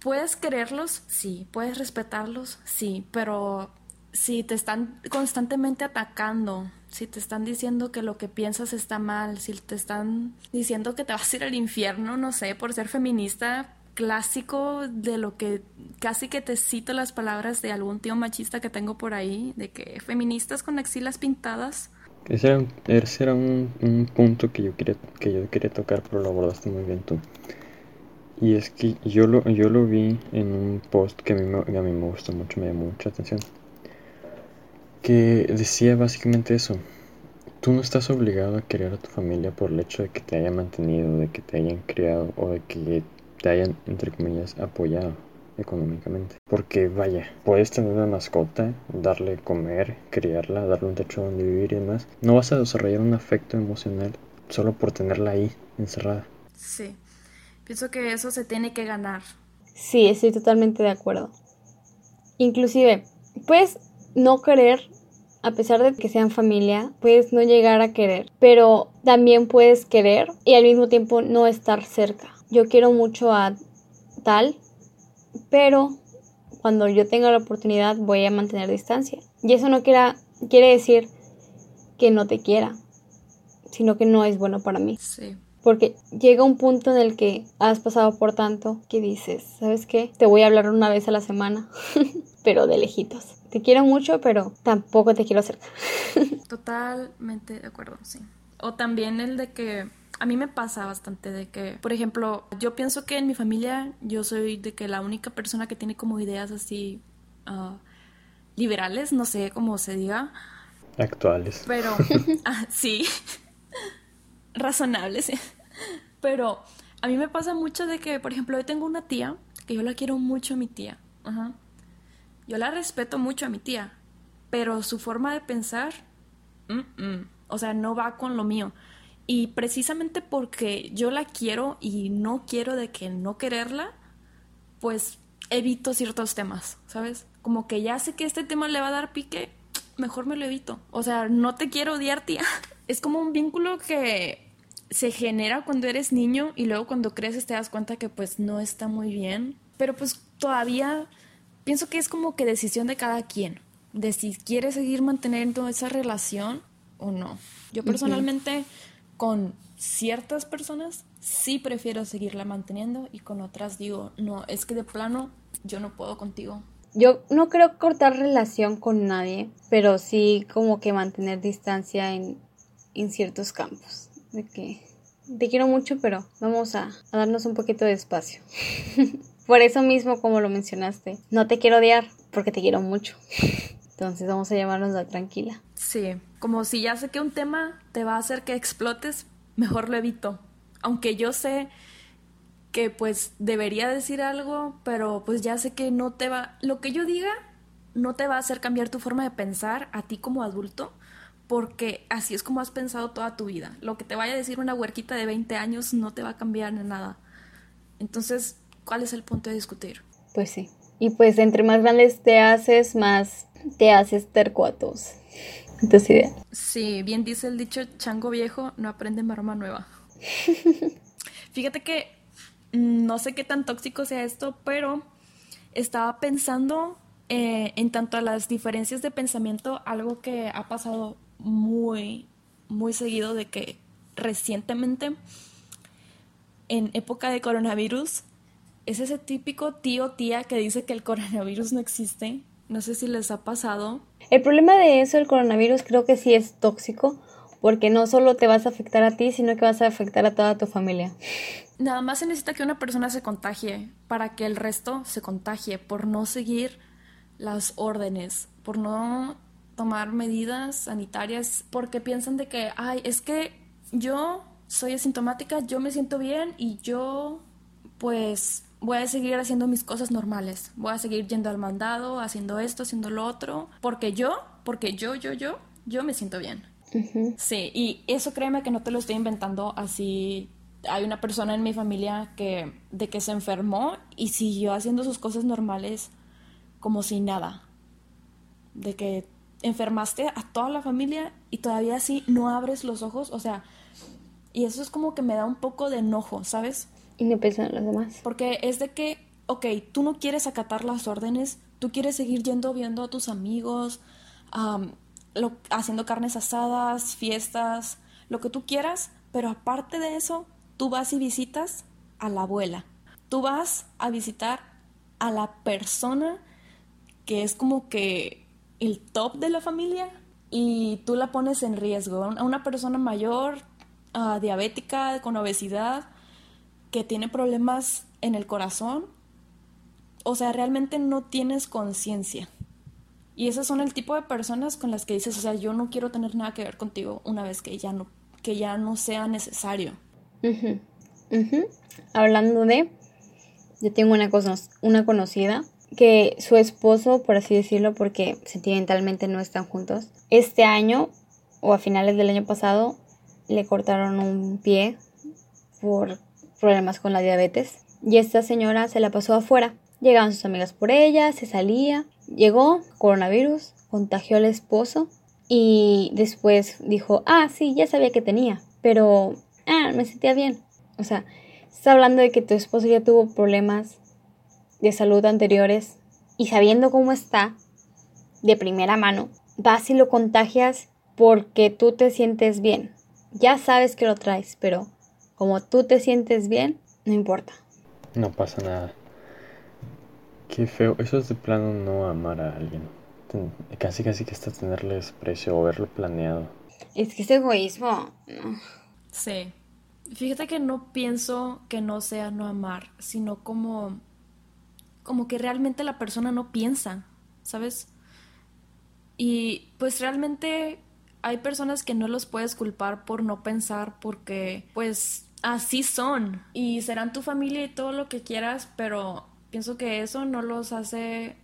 puedes quererlos, sí, puedes respetarlos, sí, pero si te están constantemente atacando, si te están diciendo que lo que piensas está mal, si te están diciendo que te vas a ir al infierno, no sé, por ser feminista, clásico de lo que casi que te cito las palabras de algún tío machista que tengo por ahí, de que feministas con axilas pintadas. Ese era, ese era un, punto que yo, quería, que yo quería tocar, pero lo abordaste muy bien tú. Y es que yo lo, yo lo vi en un post que a mí, me, a mí me gustó mucho, me llamó mucha atención que decía básicamente eso. Tú no estás obligado a querer a tu familia por el hecho de que te hayan mantenido, de que te hayan criado o de que te hayan, entre comillas, apoyado económicamente. Porque vaya, puedes tener una mascota, darle comer, criarla, darle un techo donde vivir y demás. No vas a desarrollar un afecto emocional solo por tenerla ahí, encerrada. Sí, pienso que eso se tiene que ganar. Sí, estoy totalmente de acuerdo. Inclusive, pues no querer, a pesar de que sean familia, puedes no llegar a querer, pero también puedes querer y al mismo tiempo no estar cerca. Yo quiero mucho a tal, pero cuando yo tenga la oportunidad voy a mantener distancia. Y eso no quiera, quiere decir que no te quiera, sino que no es bueno para mí. Sí. Porque llega un punto en el que has pasado por tanto que dices, ¿sabes qué? Te voy a hablar una vez a la semana, pero de lejitos. Te quiero mucho, pero tampoco te quiero cerca. Totalmente de acuerdo, sí. O también el de que a mí me pasa bastante de que, por ejemplo, yo pienso que en mi familia yo soy de que la única persona que tiene como ideas así ah, liberales, no sé cómo se diga. Actuales. Pero, ah, sí, razonables. Pero a mí me pasa mucho de que, por ejemplo, yo tengo una tía, que yo la quiero mucho, mi tía. Ajá. Yo la respeto mucho a mi tía, pero su forma de pensar, o sea, no va con lo mío. Y precisamente porque yo la quiero y no quiero de que no quererla, pues evito ciertos temas, ¿sabes? Como que ya sé que este tema le va a dar pique, mejor me lo evito. O sea, no te quiero odiar, tía. Es como un vínculo que se genera cuando eres niño y luego cuando creces te das cuenta que pues no está muy bien. Pero pues todavía pienso que es como que decisión de cada quien, de si quiere seguir manteniendo esa relación o no. Yo personalmente con ciertas personas sí prefiero seguirla manteniendo y con otras digo, no, es que de plano yo no puedo contigo. Yo no creo cortar relación con nadie, pero sí como que mantener distancia en, ciertos campos. De que te quiero mucho, pero vamos a, a darnos un poquito de espacio. Por eso mismo, como lo mencionaste, no te quiero odiar porque te quiero mucho. Entonces vamos a llamarnos la tranquila. Sí, como si ya sé que un tema te va a hacer que explotes, mejor lo evito. Aunque yo sé que pues debería decir algo, pero pues ya sé que no te va, lo que yo diga no te va a hacer cambiar tu forma de pensar a ti como adulto, porque así es como has pensado toda tu vida. Lo que te vaya a decir una huerquita de 20 años no te va a cambiar en nada. Entonces, ¿cuál es el punto de discutir? Pues sí. Y pues entre más grandes te haces, más te haces tercuatos. Entonces. Sí, bien dice el dicho, chango viejo no aprende maroma nueva. Fíjate que mm, no sé qué tan tóxico sea esto, pero estaba pensando eh, en tanto a las diferencias de pensamiento, algo que ha pasado muy, muy seguido de que recientemente, en época de coronavirus, es ese típico tío tía que dice que el coronavirus no existe. No sé si les ha pasado. El problema de eso, el coronavirus, creo que sí es tóxico, porque no solo te vas a afectar a ti, sino que vas a afectar a toda tu familia. Nada más se necesita que una persona se contagie para que el resto se contagie por no seguir las órdenes, por no tomar medidas sanitarias, porque piensan de que, ay, es que yo soy asintomática, yo me siento bien y yo pues voy a seguir haciendo mis cosas normales. Voy a seguir yendo al mandado, haciendo esto, haciendo lo otro, porque yo, porque yo, yo, yo, yo me siento bien. Sí, y eso créeme que no te lo estoy inventando así. Hay una persona en mi familia que de que se enfermó y siguió haciendo sus cosas normales como si nada. De que enfermaste a toda la familia y todavía así no abres los ojos, o sea, y eso es como que me da un poco de enojo, ¿sabes? Y no piensan en los demás. Porque es de que, ok, tú no quieres acatar las órdenes, tú quieres seguir yendo viendo a tus amigos, haciendo carnes asadas, fiestas, lo que tú quieras, pero aparte de eso, tú vas y visitas a la abuela. Tú vas a visitar a la persona que es como que el top de la familia y tú la pones en riesgo. A una persona mayor, ah, diabética, con obesidad, que tiene problemas en el corazón, o sea, realmente no tienes conciencia. Y esas son el tipo de personas con las que dices, o sea, yo no quiero tener nada que ver contigo una vez que ya no, que ya no sea necesario. Hablando de, yo tengo una, cosa, una conocida que su esposo, por así decirlo, porque sentimentalmente no están juntos, este año o a finales del año pasado le cortaron un pie por problemas con la diabetes. Y esta señora se la pasó afuera. Llegaban sus amigas por ella, se salía. Llegó coronavirus, contagió al esposo y después dijo, ah, sí, ya sabía que tenía, pero ah, me sentía bien. O sea, está hablando de que tu esposo ya tuvo problemas de salud anteriores y sabiendo cómo está de primera mano, vas y lo contagias porque tú te sientes bien. Ya sabes que lo traes, pero como tú te sientes bien, no importa. No pasa nada. Qué feo. Eso es de plano no amar a alguien. Casi casi que está tenerle desprecio o haberlo planeado. Es que es egoísmo. Sí. Fíjate que no pienso que no sea no amar, sino como como que realmente la persona no piensa, ¿sabes? Y pues realmente hay personas que no los puedes culpar por no pensar porque pues así son. Y serán tu familia y todo lo que quieras, pero pienso que eso no los hace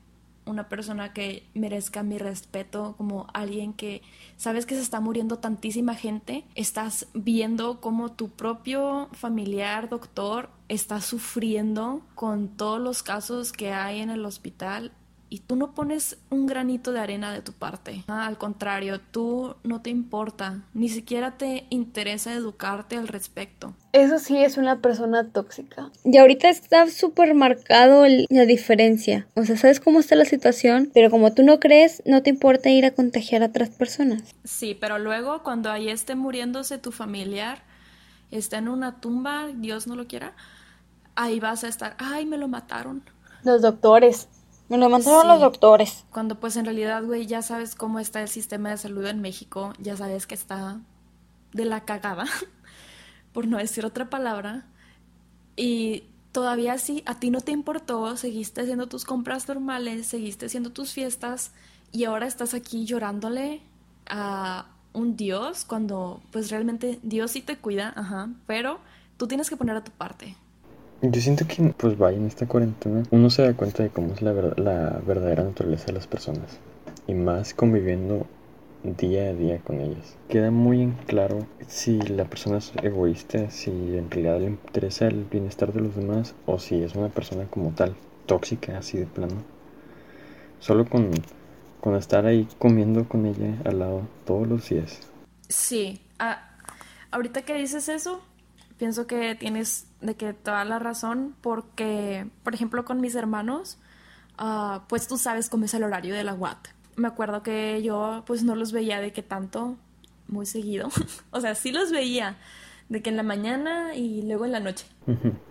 una persona que merezca mi respeto, como alguien que sabes que se está muriendo tantísima gente, estás viendo como tu propio familiar doctor está sufriendo con todos los casos que hay en el hospital y tú no pones un granito de arena de tu parte. Ah, al contrario, tú no te importa, ni siquiera te interesa educarte al respecto. Eso sí es una persona tóxica. Y ahorita está súper marcado la diferencia. O sea, sabes cómo está la situación, pero como tú no crees, no te importa ir a contagiar a otras personas. Sí, pero luego cuando ahí esté muriéndose tu familiar, está en una tumba, Dios no lo quiera, ahí vas a estar, ay, me lo mataron. Los doctores. Me lo mandaron los doctores. Cuando pues en realidad, güey, ya sabes cómo está el sistema de salud en México, ya sabes que está de la cagada, por no decir otra palabra, y todavía sí, a ti no te importó, seguiste haciendo tus compras normales, seguiste haciendo tus fiestas, y ahora estás aquí llorándole a un Dios cuando pues realmente Dios sí te cuida, ajá, pero tú tienes que poner a tu parte. Yo siento que, pues vaya, en esta cuarentena uno se da cuenta de cómo es la, la verdadera naturaleza de las personas. Y más conviviendo día a día con ellas. Queda muy en claro si la persona es egoísta, si en realidad le interesa el bienestar de los demás o si es una persona como tal, tóxica, así de plano. Solo con, con estar ahí comiendo con ella al lado todos los días. Sí, ah, ahorita que dices eso, pienso que tienes de que toda la razón porque, por ejemplo, con mis hermanos, uh, pues tú sabes cómo es el horario de la UAT. Me acuerdo que yo pues no los veía de que tanto, muy seguido. o sea, sí los veía, de que en la mañana y luego en la noche.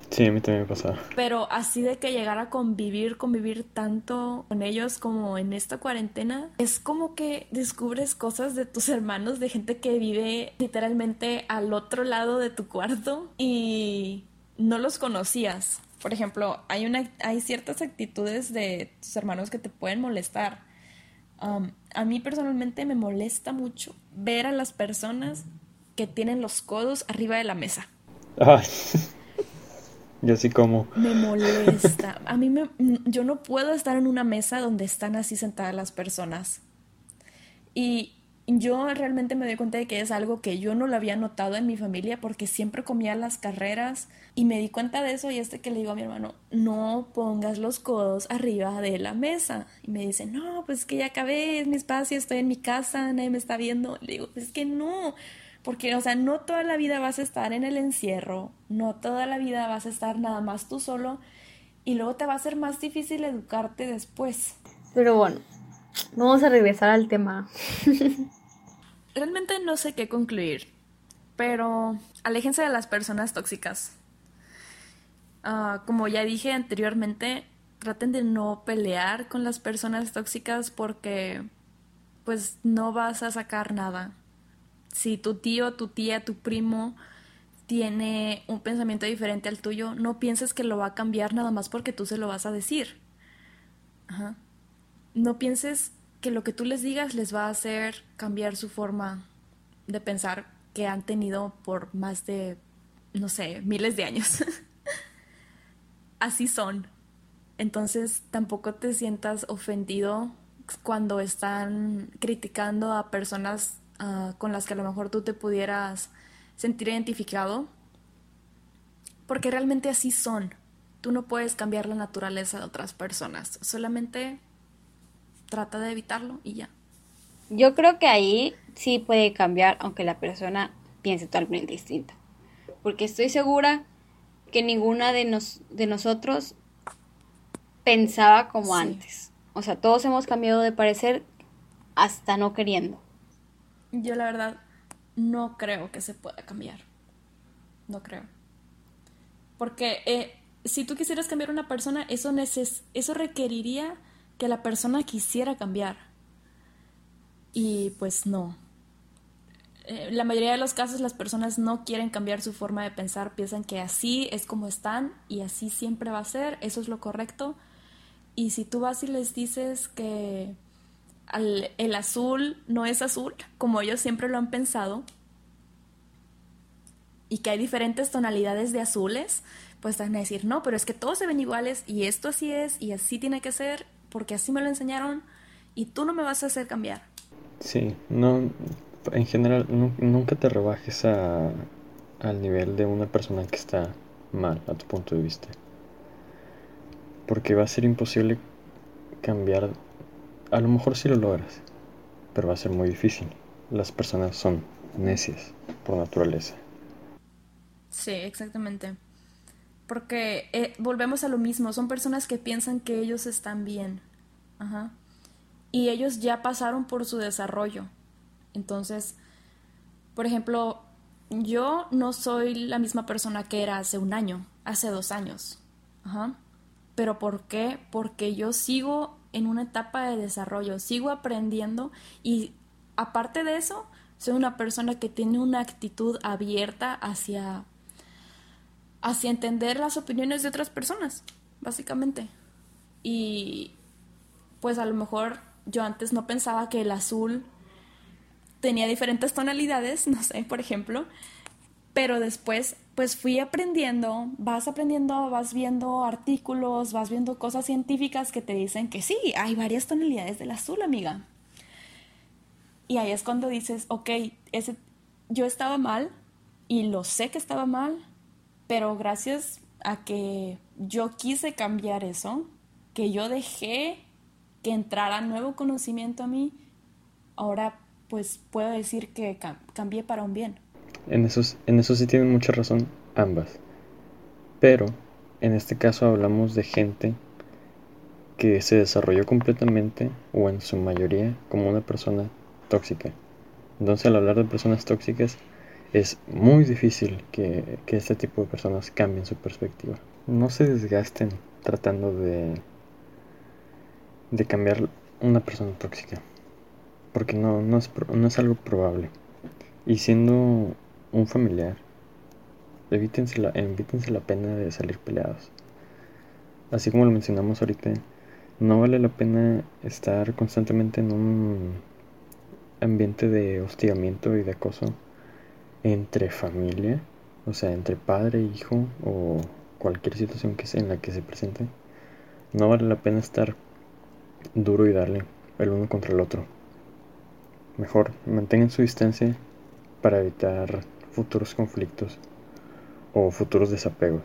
Sí, a mí también me pasaba. Pero así de que llegar a convivir, convivir tanto con ellos como en esta cuarentena, es como que descubres cosas de tus hermanos, de gente que vive literalmente al otro lado de tu cuarto y no los conocías. Por ejemplo, hay, una, hay ciertas actitudes de tus hermanos que te pueden molestar. Um, a mí personalmente me molesta mucho ver a las personas que tienen los codos arriba de la mesa. Ay, yo sí como. Me molesta. A mí me, yo no puedo estar en una mesa donde están así sentadas las personas. Y yo realmente me doy cuenta de que es algo que yo no lo había notado en mi familia porque siempre comía las carreras y me di cuenta de eso y este que le digo a mi hermano, no pongas los codos arriba de la mesa. Y me dice, no, pues es que ya acabé, es mi espacio, estoy en mi casa, nadie me está viendo. Le digo, es que no, porque, o sea, no toda la vida vas a estar en el encierro, no toda la vida vas a estar nada más tú solo y luego te va a ser más difícil educarte después. Pero bueno, vamos a regresar al tema. Realmente no sé qué concluir, pero aléjense de las personas tóxicas. Ah, como ya dije anteriormente, traten de no pelear con las personas tóxicas porque pues no vas a sacar nada si tu tío, tu tía, tu primo tiene un pensamiento diferente al tuyo, no pienses que lo va a cambiar nada más porque tú se lo vas a decir. No pienses que lo que tú les digas les va a hacer cambiar su forma de pensar que han tenido por más de, no sé, miles de años. Así son. Entonces tampoco te sientas ofendido cuando están criticando a personas Ah, con las que a lo mejor tú te pudieras sentir identificado, porque realmente así son. Tú no puedes cambiar la naturaleza de otras personas, solamente trata de evitarlo y ya. Yo creo que ahí sí puede cambiar, aunque la persona piense totalmente distinto. Porque estoy segura que ninguna de, nos, de nosotros pensaba como antes. O sea, todos hemos cambiado de parecer hasta no queriendo. Yo la verdad no creo que se pueda cambiar. No creo. Porque eh, si tú quisieras cambiar una persona, eso, eso requeriría que la persona quisiera cambiar. Y pues no. Eh, la mayoría de los casos las personas no quieren cambiar su forma de pensar, piensan que así es como están y así siempre va a ser, eso es lo correcto. Y si tú vas y les dices que el azul no es azul, como ellos siempre lo han pensado, y que hay diferentes tonalidades de azules, pues van a decir, no, pero es que todos se ven iguales y esto así es y así tiene que ser, porque así me lo enseñaron y tú no me vas a hacer cambiar. Sí, no, en general, nunca te rebajes a, al nivel de una persona que está mal a tu punto de vista. Porque va a ser imposible cambiar. A lo mejor sí lo logras, pero va a ser muy difícil. Las personas son necias por naturaleza. Sí, exactamente. Porque eh, volvemos a lo mismo, son personas que piensan que ellos están bien. Ajá. Y ellos ya pasaron por su desarrollo. Entonces, por ejemplo, yo no soy la misma persona que era hace un año, hace dos años. Ajá. ¿Pero por qué? Porque yo sigo en una etapa de desarrollo, sigo aprendiendo y aparte de eso, soy una persona que tiene una actitud abierta hacia, hacia entender las opiniones de otras personas, básicamente. Y pues a lo mejor yo antes no pensaba que el azul tenía diferentes tonalidades, no sé, por ejemplo, pero después pues fui aprendiendo, vas aprendiendo, vas viendo artículos, vas viendo cosas científicas que te dicen que sí, hay varias tonalidades del azul, amiga. Y ahí es cuando dices, ok, ese, yo estaba mal y lo sé que estaba mal, pero gracias a que yo quise cambiar eso, que yo dejé que entrara nuevo conocimiento a mí, ahora pues puedo decir que cambié para un bien. En eso, en eso sí tienen mucha razón ambas. Pero en este caso hablamos de gente que se desarrolló completamente o en su mayoría como una persona tóxica. Entonces al hablar de personas tóxicas es muy difícil que, que este tipo de personas cambien su perspectiva. No se desgasten tratando de, de cambiar una persona tóxica porque no, no, es, no es algo probable. Y siendo un familiar, evítense la, evítense la pena de salir peleados. Así como lo mencionamos ahorita, no vale la pena estar constantemente en un ambiente de hostigamiento y de acoso entre familia, o sea, entre padre e hijo o cualquier situación que sea en la que se presente. No vale la pena estar duro y darle el uno contra el otro. Mejor mantengan su distancia para evitar futuros conflictos o futuros desapegos.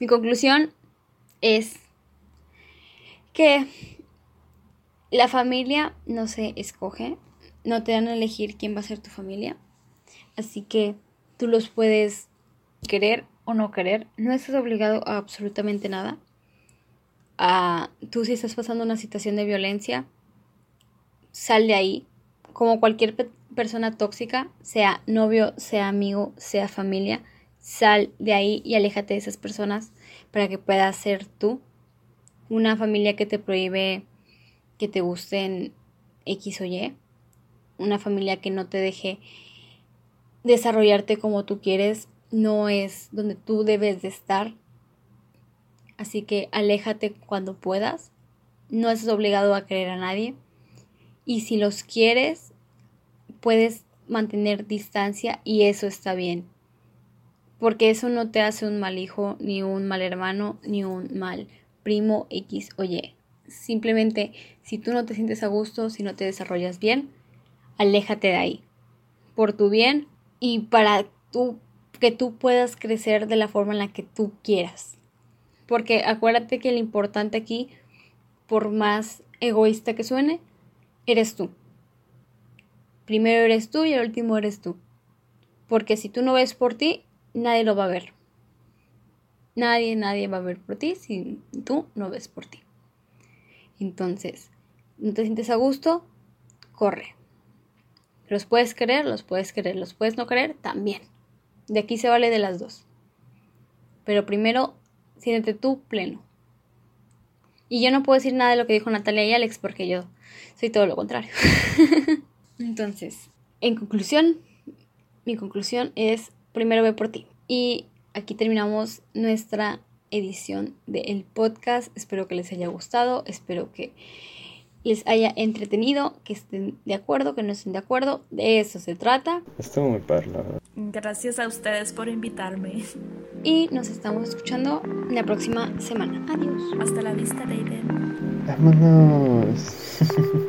Mi conclusión es que la familia no se escoge, no te dan a elegir quién va a ser tu familia, así que tú los puedes querer o no querer, no estás obligado a absolutamente nada. A, tú si estás pasando una situación de violencia, sal de ahí. Como cualquier persona tóxica, sea novio, sea amigo, sea familia, sal de ahí y aléjate de esas personas para que puedas ser tú. Una familia que te prohíbe que te gusten X o Y. Una familia que no te deje desarrollarte como tú quieres no es donde tú debes de estar. Así que aléjate cuando puedas. No estás obligado a querer a nadie. Y si los quieres, puedes mantener distancia y eso está bien. Porque eso no te hace un mal hijo, ni un mal hermano, ni un mal primo X o Y. Simplemente, si tú no te sientes a gusto, si no te desarrollas bien, aléjate de ahí. Por tu bien y para tú, que tú puedas crecer de la forma en la que tú quieras. Porque acuérdate que lo importante aquí, por más egoísta que suene, eres tú. Primero eres tú y el último eres tú. Porque si tú no ves por ti, nadie lo va a ver. Nadie, nadie va a ver por ti si tú no ves por ti. Entonces, no te sientes a gusto, corre. Los puedes querer, los puedes querer, los puedes no querer, también. De aquí se vale de las dos. Pero primero, siéntete tú pleno. Y yo no puedo decir nada de lo que dijo Natalia y Alex porque yo soy todo lo contrario. Entonces, en conclusión, mi conclusión es, primero ve por ti. Y aquí terminamos nuestra edición del podcast. Espero que les haya gustado, espero que les haya entretenido, que estén de acuerdo, que no estén de acuerdo. De eso se trata. Estuvo muy padre. Gracias a ustedes por invitarme. Y nos estamos escuchando la próxima semana. Adiós. Hasta la vista, David. Vámonos.